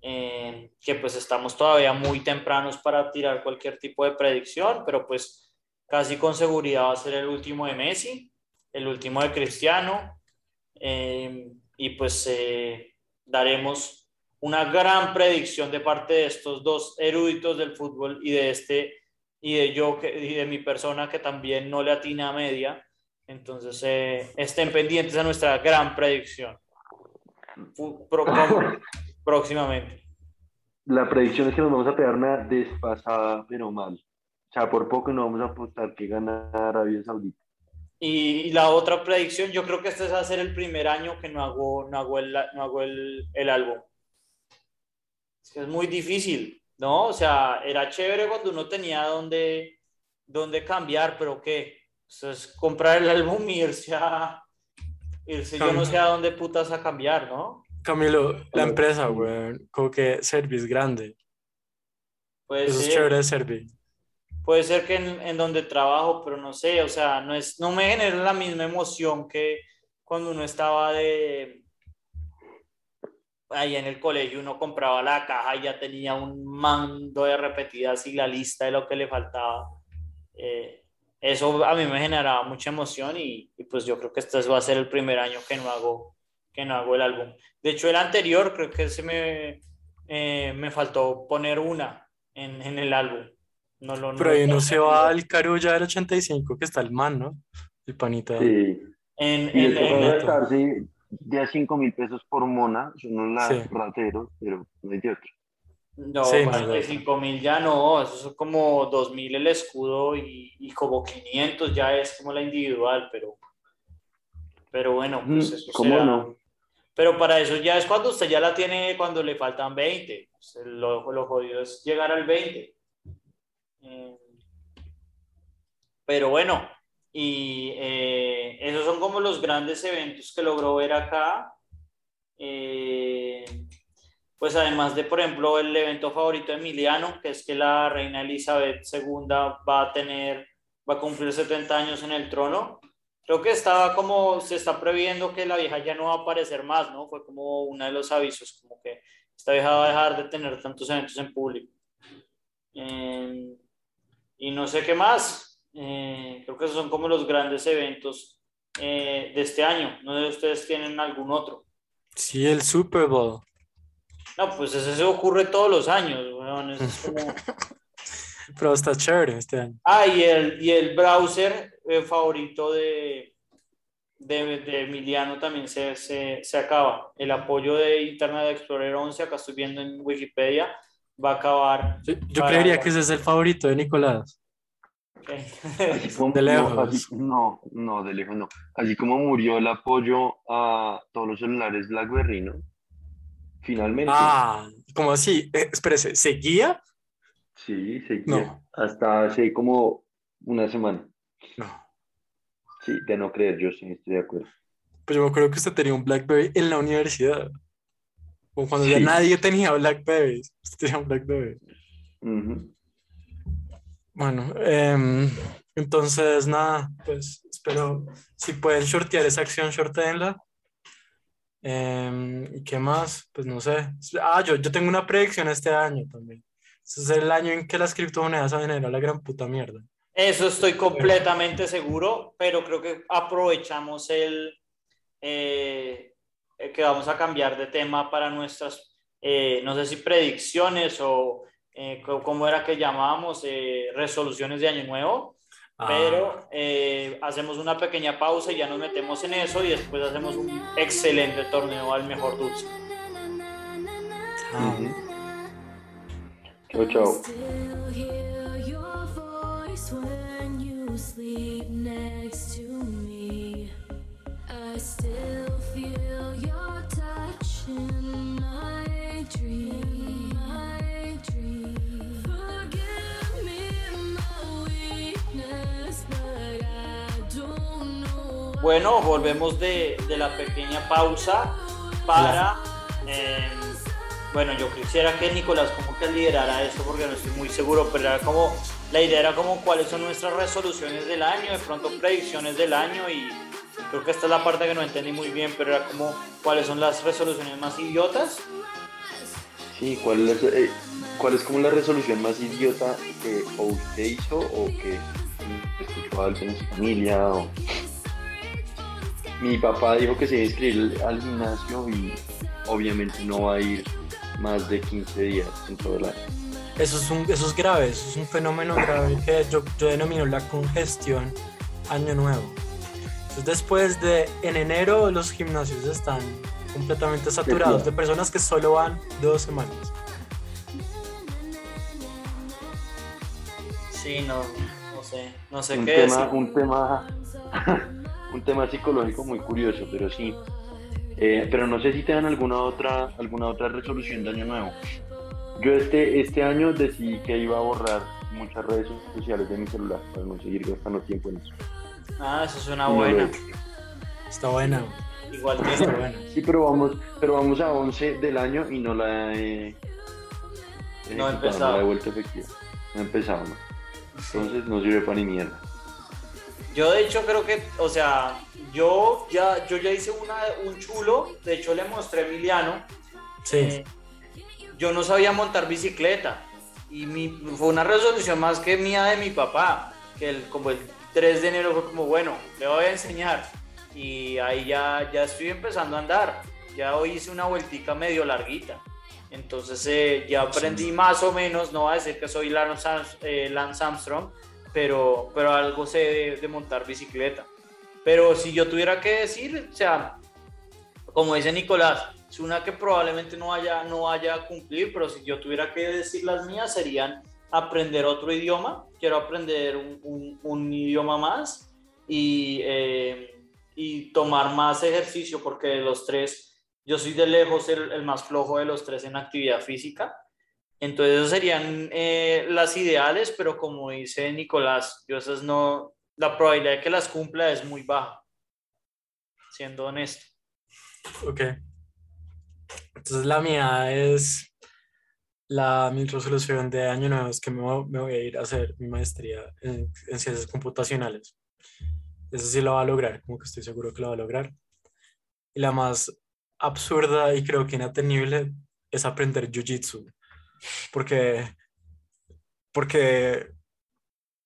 Eh, que pues estamos todavía muy tempranos para tirar cualquier tipo de predicción, pero pues casi con seguridad va a ser el último de Messi, el último de Cristiano, eh, y pues eh, daremos una gran predicción de parte de estos dos eruditos del fútbol y de este y de yo que, y de mi persona que también no le atina a media. Entonces eh, estén pendientes a nuestra gran predicción próximamente. La predicción es que nos vamos a pegar una desfasada, pero mal. O sea, por poco no vamos a apostar que gana Arabia Saudita. Y, y la otra predicción, yo creo que este va a ser el primer año que no hago, no hago, el, no hago el, el álbum. Es que es muy difícil, ¿no? O sea, era chévere cuando uno tenía donde, donde cambiar, pero ¿qué? Eso es comprar el álbum y irse a... Irse yo no sé a dónde putas a cambiar, ¿no? Camilo, la empresa, weón, como que Servi es grande. Puede Eso es chévere de Servi. Puede ser que en, en donde trabajo, pero no sé, o sea, no, es, no me genera la misma emoción que cuando uno estaba de ahí en el colegio, uno compraba la caja y ya tenía un mando de repetidas y la lista de lo que le faltaba. Eh, eso a mí me generaba mucha emoción y, y pues yo creo que este va a ser el primer año que no hago, que no hago el álbum. De hecho, el anterior creo que se me, eh, me faltó poner una en, en el álbum. No lo, Pero no- ahí no se va al Carulla del 85, que está el man, ¿no? El panita. Sí. En, Y en- en- de a 5 mil pesos por mona. Son unos Sí. rateros, pero no hay de otro. No, Sí, no, 45 mil ya no, eso son como 2 mil el escudo y, y como 500 ya es como la individual, pero, pero bueno, pues eso ¿Cómo será- no? Pero para eso ya es cuando usted ya la tiene cuando le faltan 20. Pues, Lo, lo jodido es llegar al 20. Eh, pero bueno, y eh, esos son como los grandes eventos que logró ver acá. Eh, pues además de, por ejemplo, el evento favorito de Emiliano, que es que la reina Elizabeth II va a tener, va a cumplir 70 años en el trono. Creo que estaba como, se está previendo que la vieja ya no va a aparecer más, ¿no? Fue como uno de los avisos, como que esta vieja va a dejar de tener tantos eventos en público. Eh, y no sé qué más. Eh, creo que esos son como los grandes eventos eh, de este año. No sé si ustedes tienen algún otro. Sí, el Super Bowl. No, pues ese se ocurre todos los años, weón, eso es como... Pero está chévere este año. Ah, y el, y el browser eh, favorito de, de, de Emiliano también se, se, se acaba. El apoyo de Internet Explorer 11, acá estoy viendo en Wikipedia, va a acabar. Yo, yo Para- creería que ese es el favorito de Nicolás. De lejos. No, así- no, no, de lejos no. Así como murió el apoyo a todos los celulares BlackBerry, ¿no? Finalmente. Ah, ¿cómo así? Eh, espérese, ¿seguía? Sí, seguía. No. Hasta hace como una semana. No. Sí, de no creer, yo sí estoy de acuerdo. Pues yo me acuerdo que usted tenía un BlackBerry en la universidad. Como cuando ya nadie tenía BlackBerry. Usted tenía un BlackBerry. Ujú. Bueno, em, entonces nada, pues espero, si pueden shortear esa acción, shorteenla. Em, ¿y qué más? Pues no sé. Ah, yo, yo tengo una predicción este año también. Este es el año en que las criptomonedas van a a la gran puta mierda. Eso estoy completamente seguro, pero creo que aprovechamos el eh, eh, que vamos a cambiar de tema para nuestras, eh, no sé si predicciones o cómo era que llamábamos, resoluciones de año nuevo, Ah, pero eh, hacemos una pequeña pausa y ya nos metemos en eso y después hacemos un excelente torneo al mejor dulce. ah, Ujú. Chao, chao. Still feel your touch in my dream. Bueno, volvemos de, de la pequeña pausa para... eh, bueno, yo quisiera que Nicolás como que liderara esto porque no estoy muy seguro, pero era como, la idea era como cuáles son nuestras resoluciones del año, de pronto predicciones del año y creo que esta es la parte que no entendí muy bien, pero era como cuáles son las resoluciones más idiotas. Sí, ¿cuál es, eh, ¿cuál es como la resolución más idiota que o usted hizo o que escuchó a alguien en su familia? O... Mi papá dijo que se iba a inscribir al gimnasio y obviamente no va a ir más de 15 días en todo el año. Eso es, un, eso es grave, eso es un fenómeno grave que yo, yo denomino la congestión año nuevo. Entonces después de, en enero los gimnasios están completamente saturados de personas que solo van dos semanas. Sí, no, no sé, no sé Un qué tema, decir. un tema, un tema psicológico muy curioso, pero sí. Eh, pero no sé si te dan alguna otra, alguna otra resolución de año nuevo. Yo este, este año decidí que iba a borrar muchas redes sociales de mi celular para no seguir gastando tiempo en eso. Ah, eso suena no buena. Está buena, Igual está tiene. buena. Sí, pero vamos, pero vamos a 11 del año y no la he No he empezado. No la he vuelto efectiva. No he empezado, ¿no? Entonces no sirve para ni mierda. Yo de hecho creo que, o sea, yo ya, yo ya hice una, un chulo, de hecho le mostré a Emiliano, Sí, eh, yo no sabía montar bicicleta. Y mi, fue una resolución más que mía de mi papá, que el, como el 3 de enero fue como, bueno, le voy a enseñar y ahí ya, ya estoy empezando a andar, ya hoy hice una vueltica medio larguita. Entonces eh, ya aprendí más o menos, no voy a decir que soy Lance, eh, Lance Armstrong, pero, pero algo sé de, de montar bicicleta. Pero si yo tuviera que decir, o sea, como dice Nicolás, es una que probablemente no vaya, no vaya a cumplir, pero si yo tuviera que decir las mías serían aprender otro idioma, quiero aprender un, un- un idioma más y, eh, y tomar más ejercicio, porque de los tres, yo soy de lejos el, el más flojo de los tres en actividad física. Entonces, esas serían eh, las ideales, pero como dice Nicolás, yo esas no, la probabilidad de que las cumpla es muy baja, siendo honesto. ok. Entonces la mía es la mi resolución de año nuevo es que me voy, a ir a hacer mi maestría en, en ciencias computacionales. Eso sí lo va a lograr, como que estoy seguro que lo va a lograr. Y la más absurda y creo que inattenible es aprender jiu-jitsu. Porque, porque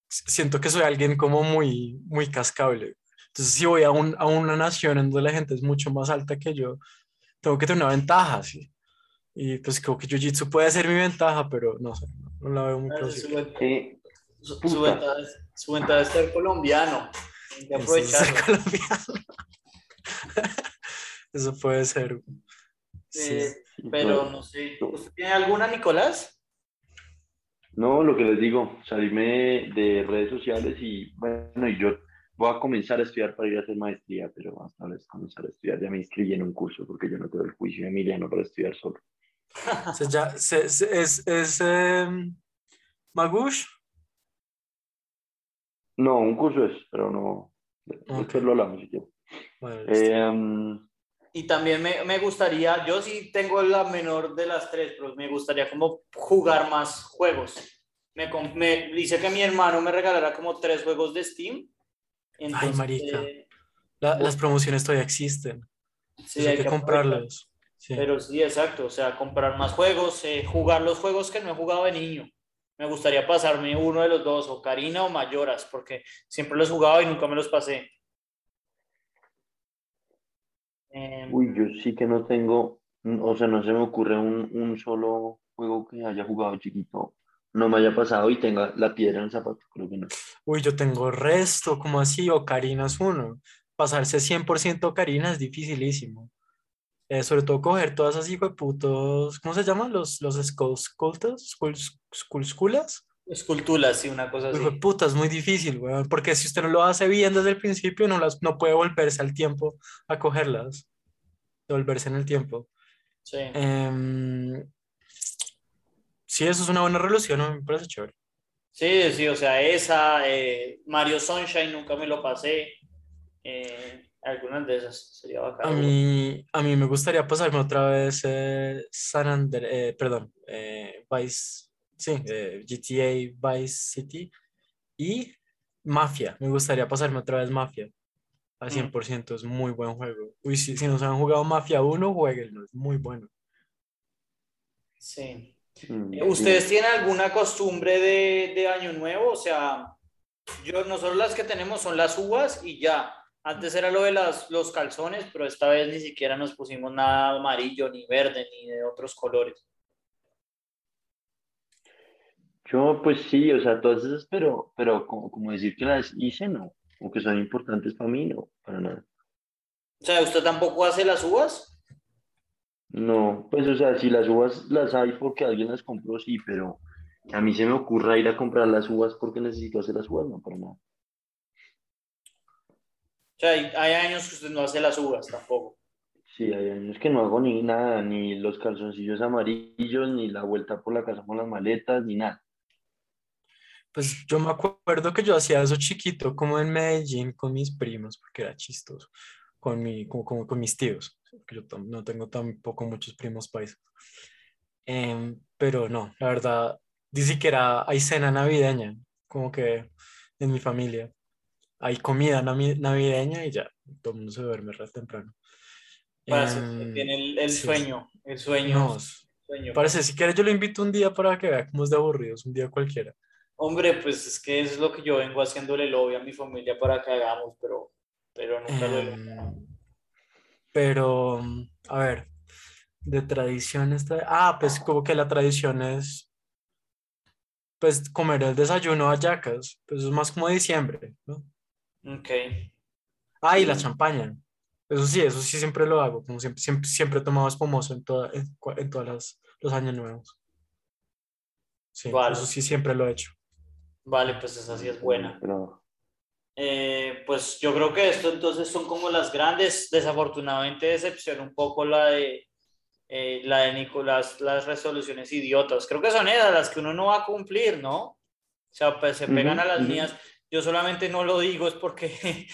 siento que soy alguien como muy, muy cascable. Entonces, si voy a, un, a una nación en donde la gente es mucho más alta que yo, tengo que tener una ventaja, ¿sí? Y pues creo que Jiu-Jitsu puede ser mi ventaja, pero no sé, no, no la veo muy Su, plausible. ventaja- Eh, su- ventaja es, su ventaja es ser colombiano. Hay que Eso es ser colombiano. Eso puede ser. Sí. Eh, sí, pero no. no sé. ¿Usted tiene alguna, Nicolás? No, lo que les digo, salirme de redes sociales y bueno, y yo voy a comenzar a estudiar para ir a hacer maestría, pero hasta vez comenzar a estudiar ya me inscribí en un curso porque yo no tengo el juicio de Emiliano para estudiar solo. O sea, ya, se- se- es, es em, Magush. No, un curso es, pero no, Después lo hablamos si quieres. Bueno. Eh, Y también me, me gustaría, yo sí tengo la menor de las tres, pero me gustaría como jugar más juegos. Me, me hice que mi hermano me regalara como tres juegos de Steam. Entonces, marica. eh, La- las promociones todavía existen. sí, hay que comprarlos. Sí. Pero sí, exacto, o sea, comprar más juegos, eh, jugar los juegos que no he jugado de niño. Me gustaría pasarme uno de los dos, o Karina o Mayoras, porque siempre los he jugado y nunca me los pasé. Em, uy, yo sí que no tengo, o sea, no se me ocurre un, un solo juego que haya jugado chiquito, no me haya pasado y tenga la piedra en el zapato, creo que no. Uy, yo tengo resto, como así? Ocarina es uno. Pasarse 100% Ocarina es dificilísimo. Eh, sobre todo coger todas esas putos, ¿cómo se llaman? Los, los Skullskultas, Skullskulas. Esculturas, sí, una cosa así. Puta, es muy difícil, weón, porque si usted no lo hace bien desde el principio, no, las, no puede volverse al tiempo a cogerlas, devolverse en el tiempo. Sí. Em, sí, eso es una buena resolución, ¿no? me parece chévere. Sí, sí, o sea, esa, eh, Mario Sunshine nunca me lo pasé. eh, algunas de esas sería A bacán. mí, a mí me gustaría pasarme otra vez eh, San Andrés, perdón, Vice, sí, eh, GTA Vice City y Mafia. Me gustaría pasarme otra vez Mafia. Al Mm. 100%, es muy buen juego. Uy, si, si no se han jugado Mafia 1, jueguenlo, es muy bueno. Sí. Mm, Eh, ¿Ustedes tienen alguna costumbre de, de Año Nuevo? O sea, yo, nosotros las que tenemos son las uvas y ya. Antes era lo de las, los calzones, pero esta vez ni siquiera nos pusimos nada amarillo, ni verde, ni de otros colores. Yo, pues sí, o sea, todas esas, pero, pero como, como decir que las hice, no, o que son importantes para mí, no, para nada. O sea, ¿usted tampoco hace las uvas? No, pues o sea, si las uvas las hay porque alguien las compró, sí, pero a mí se me ocurra ir a comprar las uvas porque necesito hacer las uvas, no, para nada. O sea, hay, hay años que usted no hace las uvas tampoco. Sí, hay años que no hago ni nada, ni los calzoncillos amarillos, ni la vuelta por la casa con las maletas, ni nada. Pues yo me acuerdo que yo hacía eso chiquito, como en Medellín con mis primos, porque era chistoso, con, mi, como, como con mis tíos, porque yo no tengo tampoco muchos primos paisas. Em, pero no, la verdad, ni siquiera hay cena navideña, como que en mi familia. Hay comida navideña y ya, todo el mundo se duerme re temprano. Parece que Em, tiene el, el sí. sueño, el sueño. No, sueño. parece, si quieres yo lo invito un día para que vea cómo es de aburridos, un día cualquiera. Hombre, pues es que es lo que yo vengo haciéndole lobby a mi familia para que hagamos, pero, pero nunca lo he. Em, pero, a ver, de tradición está... Ah, pues como que la tradición es, pues, comer el desayuno hallacas, pues es más como diciembre, ¿no? Ok. Ah, y la Sí. champaña. Eso sí, eso sí siempre lo hago, como siempre, siempre, siempre he tomado espumoso en, toda, en, en todos los, los años nuevos. Sí, Vale. eso sí siempre lo he hecho. Vale, pues esa sí es buena. Pero, Eh, pues yo creo que esto entonces son como las grandes. Desafortunadamente decepciona un poco la de eh, la de Nicolás, las resoluciones idiotas. Creo que son esas las que uno no va a cumplir, ¿no? O sea, pues se pegan Ujú, a las ujú. mías. Yo solamente no lo digo es porque eh,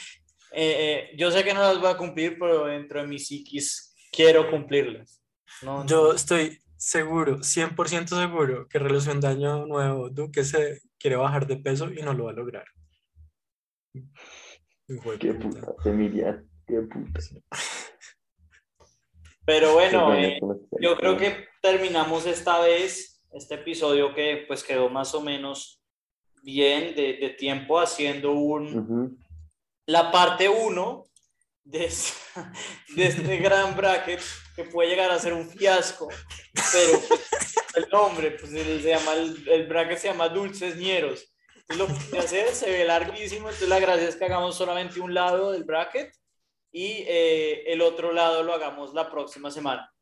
eh, yo sé que no las voy a cumplir, pero dentro de mi psiquis quiero cumplirlas. ¿no? Yo estoy seguro, 100% seguro que relación de año nuevo, Duque se quiere bajar de peso y no lo va a lograr. Qué puta. puta, Emiliano, qué puta. Pero bueno, eh, Yo creo que terminamos esta vez este episodio que pues quedó más o menos bien de, de tiempo haciendo un, la parte 1 de, este gran bracket que puede llegar a ser un fiasco, pero pues, el nombre, pues se llama, el, el bracket se llama Dulces Ñeros. Entonces, lo que hacer se ve larguísimo, entonces la gracia es que hagamos solamente un lado del bracket y eh, el otro lado lo hagamos la próxima semana.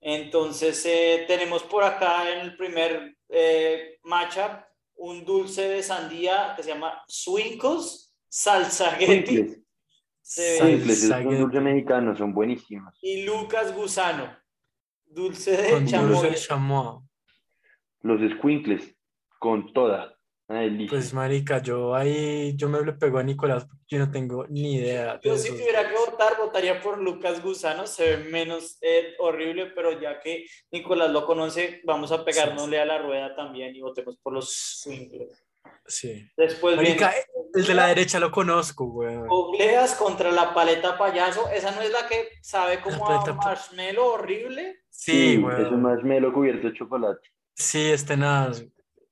Entonces eh, tenemos por acá en el primer eh, matchup un dulce de sandía que se llama Swinkles Salsaguetti Squinkles, Se ve- Squinkles, es un Salsaguetti. dulce mexicano, son buenísimos. y Lucas Gusano. Dulce de chamoy. Los squinkles, con toda. Una delicia. Pues marica, yo ahí, yo me le pego a Nicolás porque yo no tengo ni idea de Yo si esos. tuviera que votar, votaría por Lucas Gusano, se ve menos eh, horrible, pero ya que Nicolás lo conoce, vamos a pegárnosle a la rueda también y votemos por los swingles. Sí. Después Marica, viene el de la derecha lo conozco, weón. Obleas contra la paleta payaso, esa no es la que sabe como a marshmallow horrible. Sí, es un marshmallow cubierto de chocolate. Sí, este nada.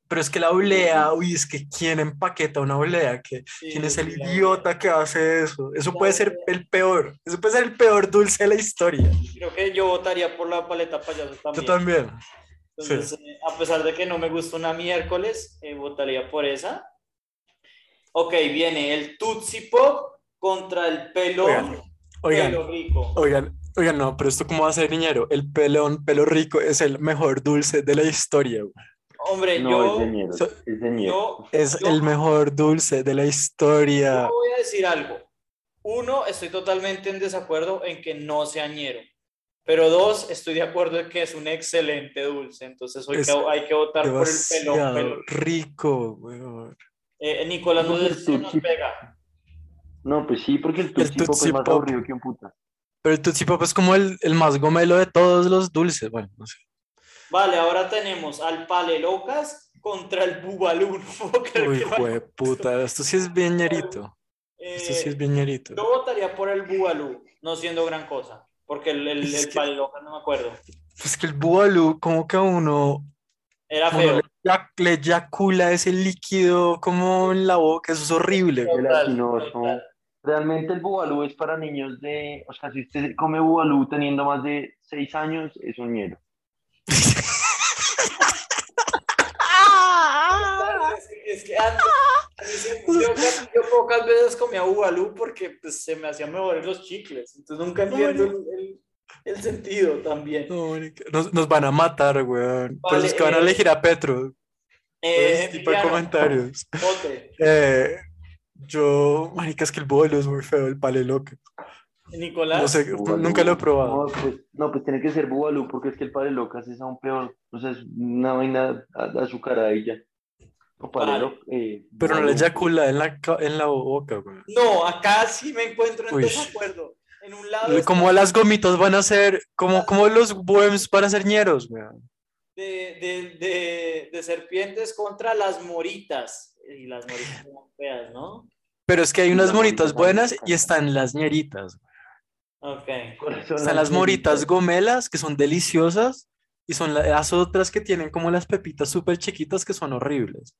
Pero es que la oblea, uy, es que ¿quién empaqueta una oblea? ¿Qué- ¿Quién es el idiota que hace eso? Eso puede ser el peor. Eso puede ser el peor dulce de la historia. Creo que yo votaría por la paleta payaso también. Yo también. Entonces, eh, a pesar de que no me gusta una miércoles, eh, votaría por esa. Ok, viene el Tootsie Pop contra el pelón Oigan, pelo rico. oigan, oigan, no, pero esto cómo va a ser niñero. El pelón, pelo rico es el mejor dulce de la historia. güey. Hombre, No, yo, es de mierda. so- es de yo, Es Yo- el mejor dulce de la historia. yo voy a decir algo. Uno, estoy totalmente en desacuerdo en que no sea ñero. Pero dos, estoy de acuerdo en que es un excelente dulce. Entonces hoy Es que- hay que votar por el pelón. Pelón. rico, weón. Eh, Nicolás, no sé si nos pega. No, pues sí, porque el Tootsie es más Pop. aburrido que un puta. Pero el Tootsie Pop es como el, el más gomelo de todos los dulces. Bueno, no sé. Vale, ahora tenemos al Pale Locas contra el Bubalú. Uy, jue puta, esto sí es bien ñerito. Esto sí Eh, es bien ñerito. Yo votaría por el Bubalú, no siendo gran cosa, porque el, el, el que- Pale Locas no me acuerdo. Es que el Bubalú, como que a uno, Era uno feo. le, ya- le eyacula ese líquido como en la boca, eso es horrible. güey. Realmente el bubalú es para niños de, o sea, si usted come bubalú teniendo más de 6 años, es un ñero. Es que- Es que antes, yo, yo pocas veces comía Bubalú porque pues, se me hacían mejores los chicles, entonces nunca entiendo el, el- el sentido también. No, Nos, nos van a matar, weón. Por Vale, eso es que van a eh, elegir a Petro. Eh, tipo de comentarios. Eh, yo, marica, es que el Bubalú es muy feo, el pale loco. Nicolás. No sé, nunca lo he probado. No pues, no, pues tiene que ser bubalú porque es que el padre locas es aún peor. O sea, es una vaina a- azucarada y ya. O eh, Pero no le eyacula en la, en la boca, weón. No, acá sí me encuentro en Uy. desacuerdo. En un lado está Como las gomitas van a ser, como, como los worms van a ser ñeros, weón. de, de, de, de serpientes contra las moritas. Y las moritas son feas, ¿no? Pero es que hay unas moritas buenas y están las ñeritas. Ok. ¿Cuáles son Están las moritas gomelas, que son deliciosas, y son la- las otras que tienen como las pepitas súper chiquitas que son horribles.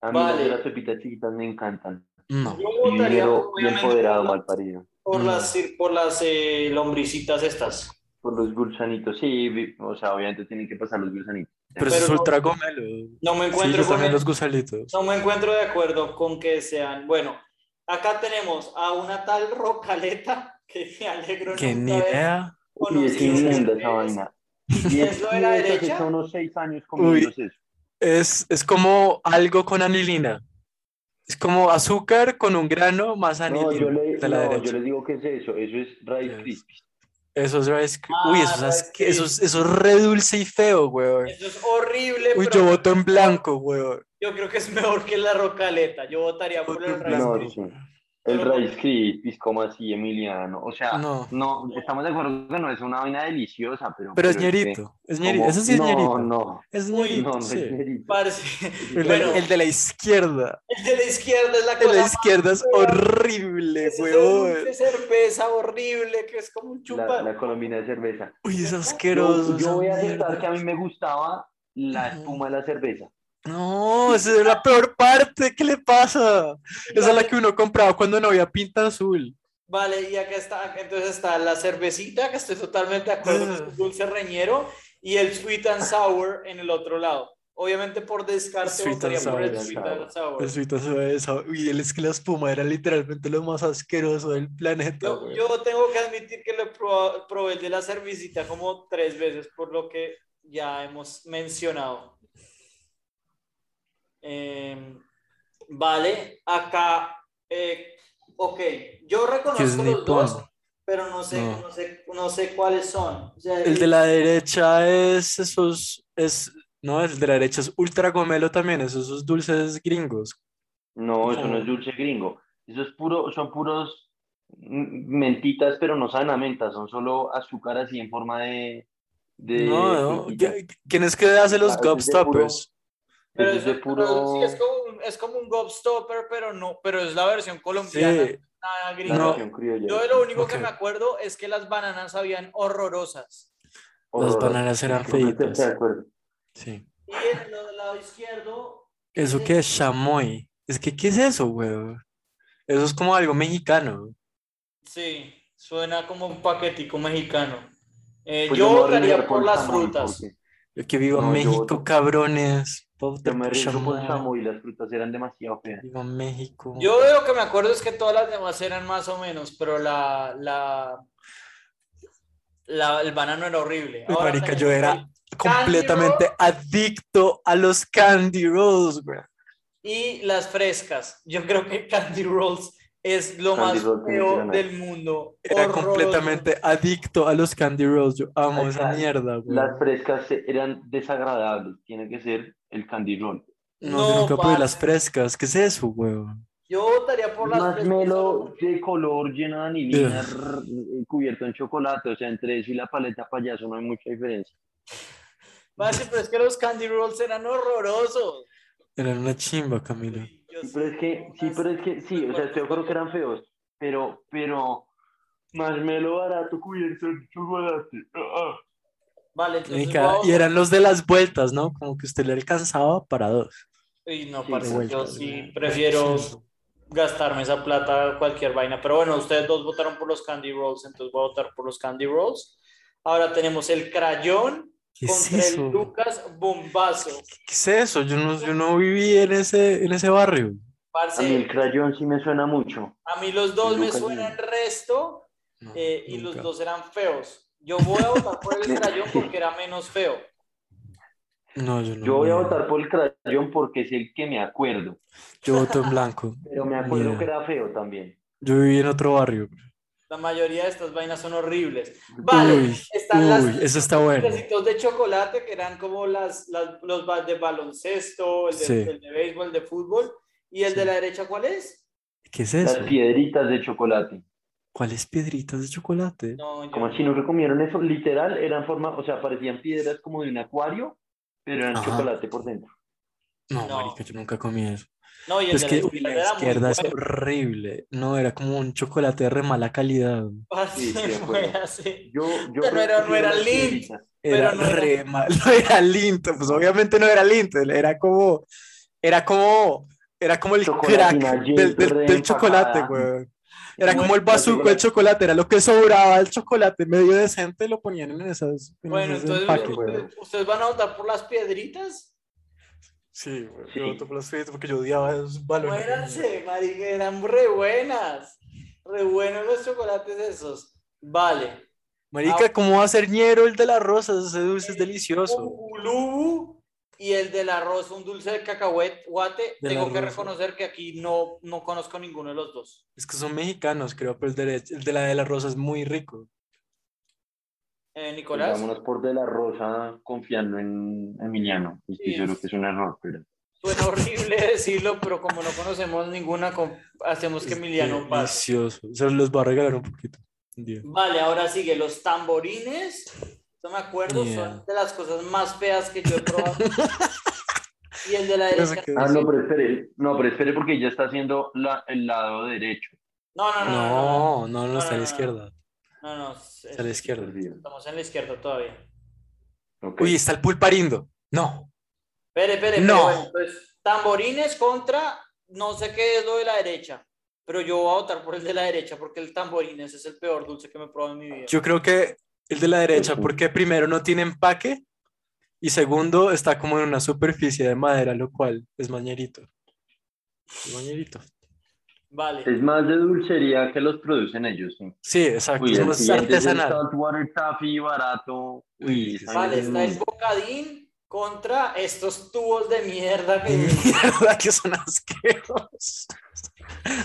A mí Vale. las pepitas chiquitas me encantan. No. Yo votaría empoderado, mal parido. por las, por las eh, lombricitas estas. Por los gusanitos, sí, o sea, obviamente tienen que pasar los gusanitos. Pero, eso Pero es no- ultra gomelo. No me Sí, encuentro yo con también el- los gusalitos. no me encuentro de acuerdo con que sean. Bueno, acá tenemos a una tal Rocaleta que me alegro Que ni idea. Y es conocido inmunda esa vaina. ¿Y es lo de la eso derecha? Son unos seis años eso. Es, es como algo con anilina. Es como azúcar con un grano más No, anilina yo, le, de la no, derecha. yo les digo que es eso. Eso es Rice Es- Krispies. Eso es Ah, Uy, eso es, eso, es, eso es re dulce y feo, weón. Eso es horrible. Uy, pero yo voto en blanco, weón. Yo creo que es mejor que la Rocaleta. Yo votaría por el No, sí. El Pero- Rice Krispies, como así, Emiliano. O sea, No. no. estamos de acuerdo que no es una vaina deliciosa, pero. Pero es que- ñerito. Es ñerito. Ese sí es no, ñerito. No, Es ñerito, no, no sí. es ñerito. Parce. El, Bueno, de, el de la izquierda. el de la izquierda es la El de cosa la más izquierda es horrible, Ese weón. dulce cerveza horrible que es como un La, chupa. la colombina de cerveza. Uy, es Yo, asqueroso. yo esa voy a aceptar mierda. que a mí me gustaba la espuma de la cerveza. No, esa es la peor parte. ¿Qué le pasa? Esa es la que uno compraba cuando no había pinta azul. Vale, y acá está, entonces está la cervecita, que estoy totalmente de acuerdo, que es un dulce reñero, y el sweet and sour en el otro lado. Obviamente por descarte Sweet and votaría por el sour. sweet and sour. El suito suave esa- Uy, es que la espuma era literalmente lo más asqueroso del planeta. Yo, yo tengo que admitir que lo probé de la cervecita como tres veces, por lo que ya hemos mencionado. Em, vale, acá, eh, ok, yo reconozco los nipón. dos, pero no sé, No. no. sé, no sé cuáles son. O sea, El de la derecha es esos, es, No, el de la derecha es ultra gomelo también, esos, esos dulces gringos. No, eso no es dulce gringo. Eso es puro, son puros mentitas, pero no saben a menta, son solo azúcar así en forma de, de No, no, frutilla. ¿qui- ¿quién es que hace los Ah, gobstoppers? Pero Eso es de eso- pero puro... sí, es como, un- es como un gobstopper, pero no, pero es la versión colombiana, Sí, nada. No. Yo de lo único que me acuerdo es que las bananas sabían horrorosas. las bananas eran feitas. Sí. Y en el lado izquierdo, ¿Eso qué es? Chamoy. Es que, ¿qué es eso, weón? Eso es como algo mexicano. sí, suena como un paquetico mexicano. Eh, Pues yo votaría por las frutas. porque Yo que vivo en No, México, cabrones. Voto Yo me arriesgo por chamoy. chamoy, las frutas eran demasiado feas. En México. Yo de lo que me acuerdo es que todas las demás eran más o menos, pero la, la, la- el banano era horrible. Ahora marica, yo era completamente adicto a los candy rolls, güey. Y las frescas. Yo creo que Candy Rolls es lo Candy más feo del mundo. Era Horroroso. completamente adicto a los candy rolls. Yo amo Ahí esa mierda, güey. Las frescas eran desagradables, tiene que ser el candy roll. No, No, yo nunca parce. las frescas. ¿Qué es eso, güey? Yo votaría por las Más frescas melo de color lleno de anilina, cubierto en chocolate, o sea, entre eso y la paleta payaso no hay mucha diferencia. Parce, pero es que los Candy Rolls eran horrorosos. Eran una chimba, Camilo. Sí, pero es que, sí, pero es que, sí, o sea, estoy de acuerdo que eran feos, pero, pero, más melo barato cubierto en chocolate. Ah, Vale, entonces Y eran los de las vueltas, ¿no? Como que usted le alcanzaba para dos. Uy, no, Sí, parce, de yo vueltas, sí prefiero gastarme esa plata cualquier vaina. Pero bueno, ustedes dos votaron por los Candy Rolls, entonces voy a votar por los Candy Rolls. Ahora tenemos el crayón ¿Qué es contra eso? el Lucas Bombazo. ¿Qué es eso? Yo no, yo no viví en ese, en ese barrio. A mí el crayón sí me suena mucho. a mí los dos me suenan resto No, eh, y los dos eran feos. Yo voy a votar por el crayón porque era menos feo. No, yo no. Yo voy a votar por el crayón porque es el que me acuerdo, Yo voto en blanco. pero me acuerdo que era feo también. Yo viví en otro barrio. La mayoría de estas vainas son horribles. Vale, Uy, están las uy, eso está bueno. De chocolate que eran como las, las- los de baloncesto, el de, Sí. el de béisbol, el de fútbol. ¿Y el de Sí. la derecha cuál es? ¿Qué es Las eso? piedritas de chocolate. ¿Cuáles piedritas de chocolate? No, Como no. si no que comieron eso, literal, eran forma, o sea, parecían piedras como de un acuario, pero eran Ajá. chocolate por dentro. No, No. marica, yo nunca comí eso. No, y el Es de que la uy, izquierda la era muy izquierda es bueno. horrible. No, era como un chocolate de re mala calidad. Parce, Sí, sí, así. Yo, yo Pero no era- no era piedritas. Era no era- re mal, no era lindo, pues obviamente no era lindo, era como, era como, era como el Chocolatina crack del, del- del chocolate, güey. Era como el bazuco del chocolate, era lo que sobraba del chocolate medio decente, lo ponían en esas. en Bueno, esos entonces, empaques. bueno. ¿ustedes, ustedes van a votar por las piedritas? Sí, Sí. yo por las fritas porque yo odiaba esos balones. Muéranse, marica, eran re buenas. Re buenos los chocolates esos. Vale. Marica, ¿cómo va a ser ñero el de las rosas? Ese dulce es delicioso. Ulubu y el del arroz, un dulce de cacahuete. Del Tengo que reconocer que aquí no, no conozco ninguno de los dos. Es que son mexicanos, creo, pero el de, el de la de la rosa es muy rico. Eh, Nicolás, Vámonos por de la rosa confiando en Emiliano. Y Sí. seguro que es un error, pero. suena horrible decirlo, pero como no conocemos ninguna, hacemos que Emiliano pase. delicioso. Se los va a regalar un poquito. Vale, ahora sigue los tamborines. No me acuerdo, Yeah. son de las cosas más feas que yo he probado. y el de la se derecha. Ah, no, pero espere. No, pero espere porque ya está haciendo la, el lado derecho. No, no, no. No, No, no, no, está a no, la no. izquierda. No, no, es- Está a la izquierda. Olvido. Estamos en la izquierda todavía. Uy, está el pulparindo. No. Espere, espere, No. pero entonces, tamborines contra, no sé qué es lo de la derecha, pero yo voy a votar por el de la derecha porque el tamborines es el peor dulce que me he probado en mi vida. Yo creo que el de la derecha, porque primero no tiene empaque y segundo está como en una superficie de madera, lo cual es mañerito. Es mañerito. Vale. Es más de dulcería que los producen ellos. Sí. Sí, exacto. Uy, es el el artesanal. Saltwater Taffy barato. Uy, Vale, está el bocadín contra estos tubos de mierda que... Mierda, que son asquerosos.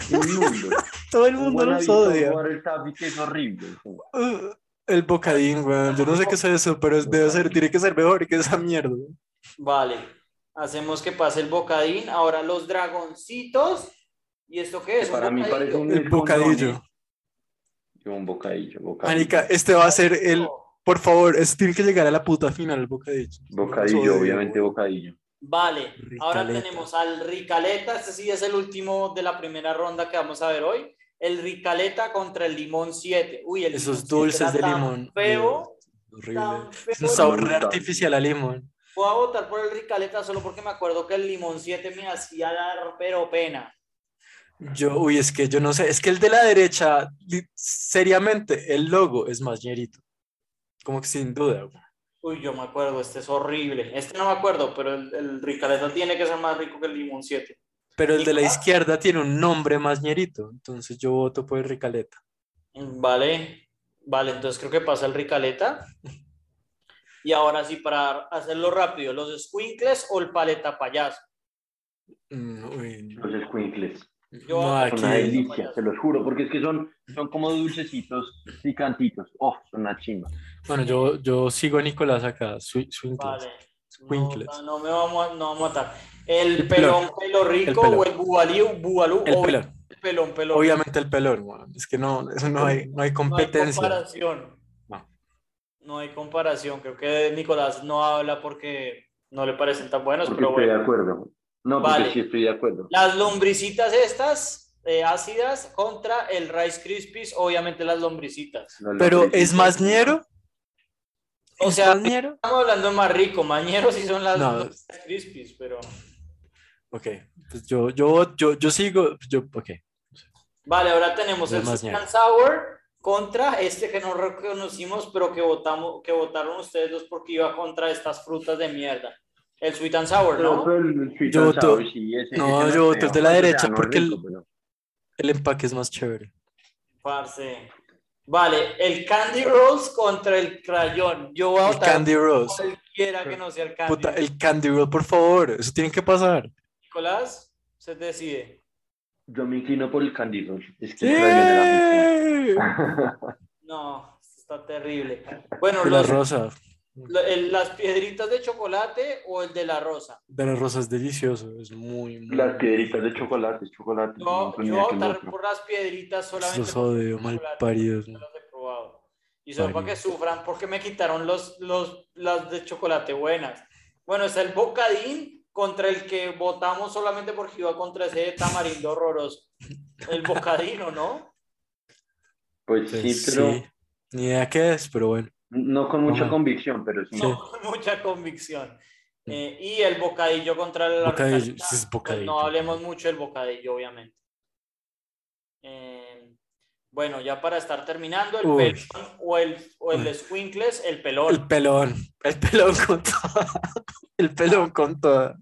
inmundo. Todo el Un mundo los odia. Saltwater Taffy que es horrible. Uh, el bocadín, weón. Yo no sé qué es eso, pero es- debe ser, tiene que ser mejor que esa mierda. Vale. Hacemos que pase el bocadín. Ahora los dragoncitos. ¿Y esto qué es? Para ¿Un mí bocadillo? parece un El bocadillo. Yo un bocadillo, bocadillo. Este va a ser el. Por favor, eso tiene que llegar a la puta final, el bocadillo. Bocadillo, obviamente bocadillo. Vale, ahora tenemos al Ricaleta, este sí es el último de la primera ronda que vamos a ver hoy. El Ricaleta contra el Limón 7. Uy, el Esos Limón 7 dulces de limón. Feo, Horrible. Es un sabor artificial a limón. Voy a votar por el Ricaleta solo porque me acuerdo que el Limón 7 me hacía dar pero pena. Yo, uy, es que yo no sé, es que el de la derecha, seriamente, el logo es más ñerito. Como que sin duda. güey. Uy, yo me acuerdo, este es horrible. Este no me acuerdo, pero el, el Ricaleta tiene que ser más rico que el Limón 7. Pero el de la izquierda tiene un nombre más ñerito, entonces yo voto por el Ricaleta. Vale, vale, entonces creo que pasa el Ricaleta. Y ahora sí, para hacerlo rápido, ¿los squinkles o el paleta payaso? Mm, uy, Los squinkles. Yo- no, aquí, una delicia, te los juro, porque es que son, son como dulcecitos picantitos. Oh, son una chimba. bueno, yo, yo sigo a Nicolás acá, Swi- Swinkles. Vale. No, no me vamos a, no vamos a matar. El, El pelón, pelón. pelo rico El pelón. o el bubalú, bubalú El o pelón, el pelón, pelón. obviamente el pelón, es que no, eso no hay, no hay No hay competencia. comparación. No. No hay comparación. Creo que Nicolás no habla porque no le parecen tan buenos, Porque pero estoy de bueno. acuerdo. No, porque Vale. sí estoy de acuerdo. Las lombricitas estas eh, ácidas contra el Rice Krispies, obviamente las lombricitas. Pero es más ñero. O ¿Es sea? Estamos hablando de más rico, mañeros sí son las No. Rice Krispies, pero... Ok, pues yo, yo, yo, yo sigo, yo, ok. Vale, ahora tenemos Es el Sour contra este que no reconocimos, pero que votamos, que votaron ustedes dos porque iba contra estas frutas de mierda. El Sweet and Sour, ¿no? pero el sweet Yo and voto- sour, sí, ese- no, ese yo es voto el de la derecha, no porque el- rico, pero- El empaque es más chévere. Parce. Vale, el Candy Rolls contra el crayón. Yo voy a El votar Candy Rose. cualquiera que no sea el Candy Puta, el Candy Roll, por favor, eso tiene que pasar. Nicolás, se decide. Yo me inclino por el Candy Rush. Es que el crayón era No, está terrible. Bueno, la los- rosa. Las piedritas de chocolate o el de la rosa. De la rosa es delicioso, es muy, muy. Las piedritas de chocolate, chocolate. Yo, no yo tenía voy a votar por las piedritas solamente. Los odio, mal paridos. no los he probado. Y solo para que sufran, porque me quitaron los, los, las de chocolate buenas. Bueno, está el bocadín contra el que votamos solamente porque iba contra ese tamarindo horroroso. El bocadino, ¿no? Pues Pues sí, pero sí, Ni idea qué es, pero bueno. No con mucha Ajá. convicción, pero sí. No, con mucha convicción. Eh, y el bocadillo contra el Bocadillo, sí es pues bocadillo. no hablemos mucho del bocadillo, obviamente. Eh, bueno, ya para estar terminando, el Uy. pelón o el, o el squinkles, el pelón. El pelón, el pelón con toda. El pelón con toda.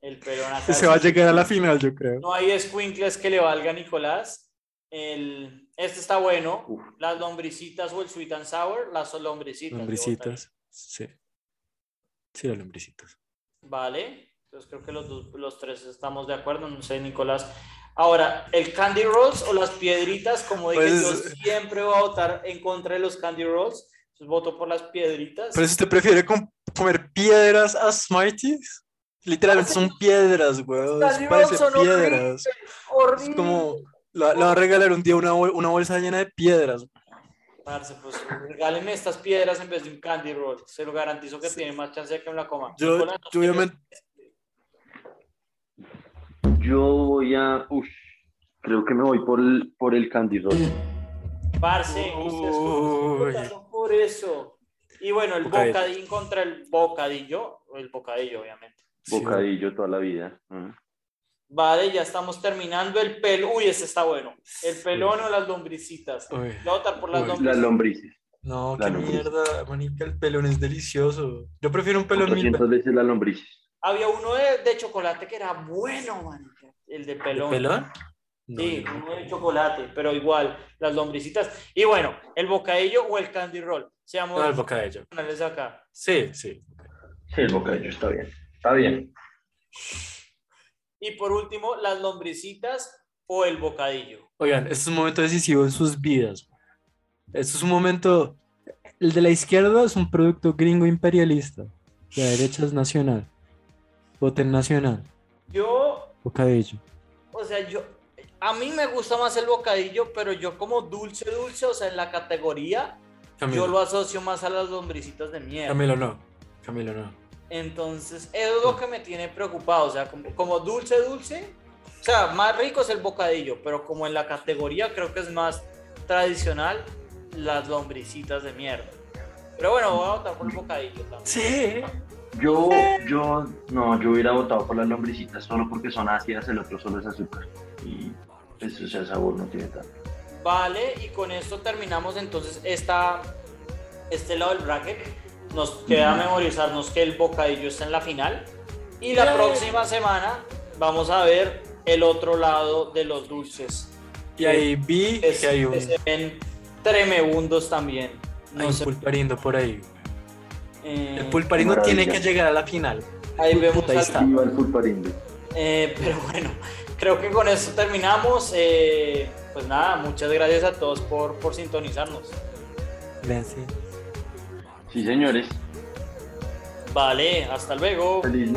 El pelón acá Se va a llegar a la final, yo creo. No hay squinkles que le valga a Nicolás. El, este está bueno. Uf. Las lombricitas o el sweet and sour, las lombricitas. Lombricitas. Sí. Sí, las lombricitas. Vale, entonces creo que los, dos- los tres estamos de acuerdo, no sé, Nicolás. Ahora, el candy rolls o las piedritas, como dije, Pues- yo siempre voy a votar en contra de los candy rolls, entonces voto por las piedritas. Pero si usted prefiere com- comer piedras a Smarties, literalmente son piedras, weón. Candy rolls son piedras. horrible. Es como, la, la va a regalar un día una, una bolsa llena de piedras. Parce, pues regálenme estas piedras en vez de un candy roll, se lo garantizo que tiene más chance de que me la coma. Yo, Nicolás, ¿no yo obviamente, Yo voy a. Uf, creo que me voy por el, por el Candy Rush. Parce, ustedes por eso. Y bueno, el Bocadillo. bocadín contra el bocadillo, el bocadillo, obviamente. sí, Bocadillo toda la vida. Vale, ya estamos terminando el pelo. Uy, ese está bueno. El pelón o las lombricitas. Uy. Voy a votar por las Uy, Las lombricitas. lombrices. No, La qué lombriz. mierda, manica, el pelón es delicioso. Yo prefiero un pelón mil 400 veces las lombrices. Había uno de, de chocolate que era bueno, man. El de ¿El pelón. pelón? No, Sí, no. uno de chocolate, pero igual, las lombricitas. Y bueno, el bocadillo o el candy roll. Seamos No, el bocadillo. acá. Sí, sí. Sí, el bocadillo está bien. Está bien. Y por último, las lombricitas o el bocadillo. Oigan, este es un momento decisivo en sus vidas. Este es un momento. El de la izquierda es un producto gringo imperialista. La derecha es nacional. Voten nacional. Yo, Bocadillo. o sea, yo, a mí me gusta más el bocadillo, pero yo como dulce, dulce, o sea, en la categoría, Camilo. yo lo asocio más a las lombricitas de mierda. Camilo no. Camilo no. Entonces, eso es lo que me tiene preocupado. O sea, como, como dulce, dulce. O sea, más rico es el bocadillo, pero como en la categoría creo que es más tradicional las lombricitas de mierda. Pero bueno, voy a votar por el bocadillo también. Sí. Yo, yo, no, yo hubiera votado por las lombricitas solo porque son ácidas, el otro solo es azúcar. Y pues, o sea, el sabor no tiene tanto. Vale, y con esto terminamos entonces esta, este lado del bracket. Nos queda memorizarnos que el bocadillo está en la final. Y la próxima semana vamos a ver el otro lado de los dulces. Y ahí vi Es- que hay un, que se ven tremebundos también. hay No un sé, pulparindo por ahí. eh, El pulparindo maravilla. tiene que llegar a la final. ahí vemos ahí está. El pulparindo. Eh, pero bueno, creo que con esto terminamos. Eh, pues nada, muchas gracias a todos por, por sintonizarnos. Gracias. Sí, señores. Vale, hasta luego. Feliz.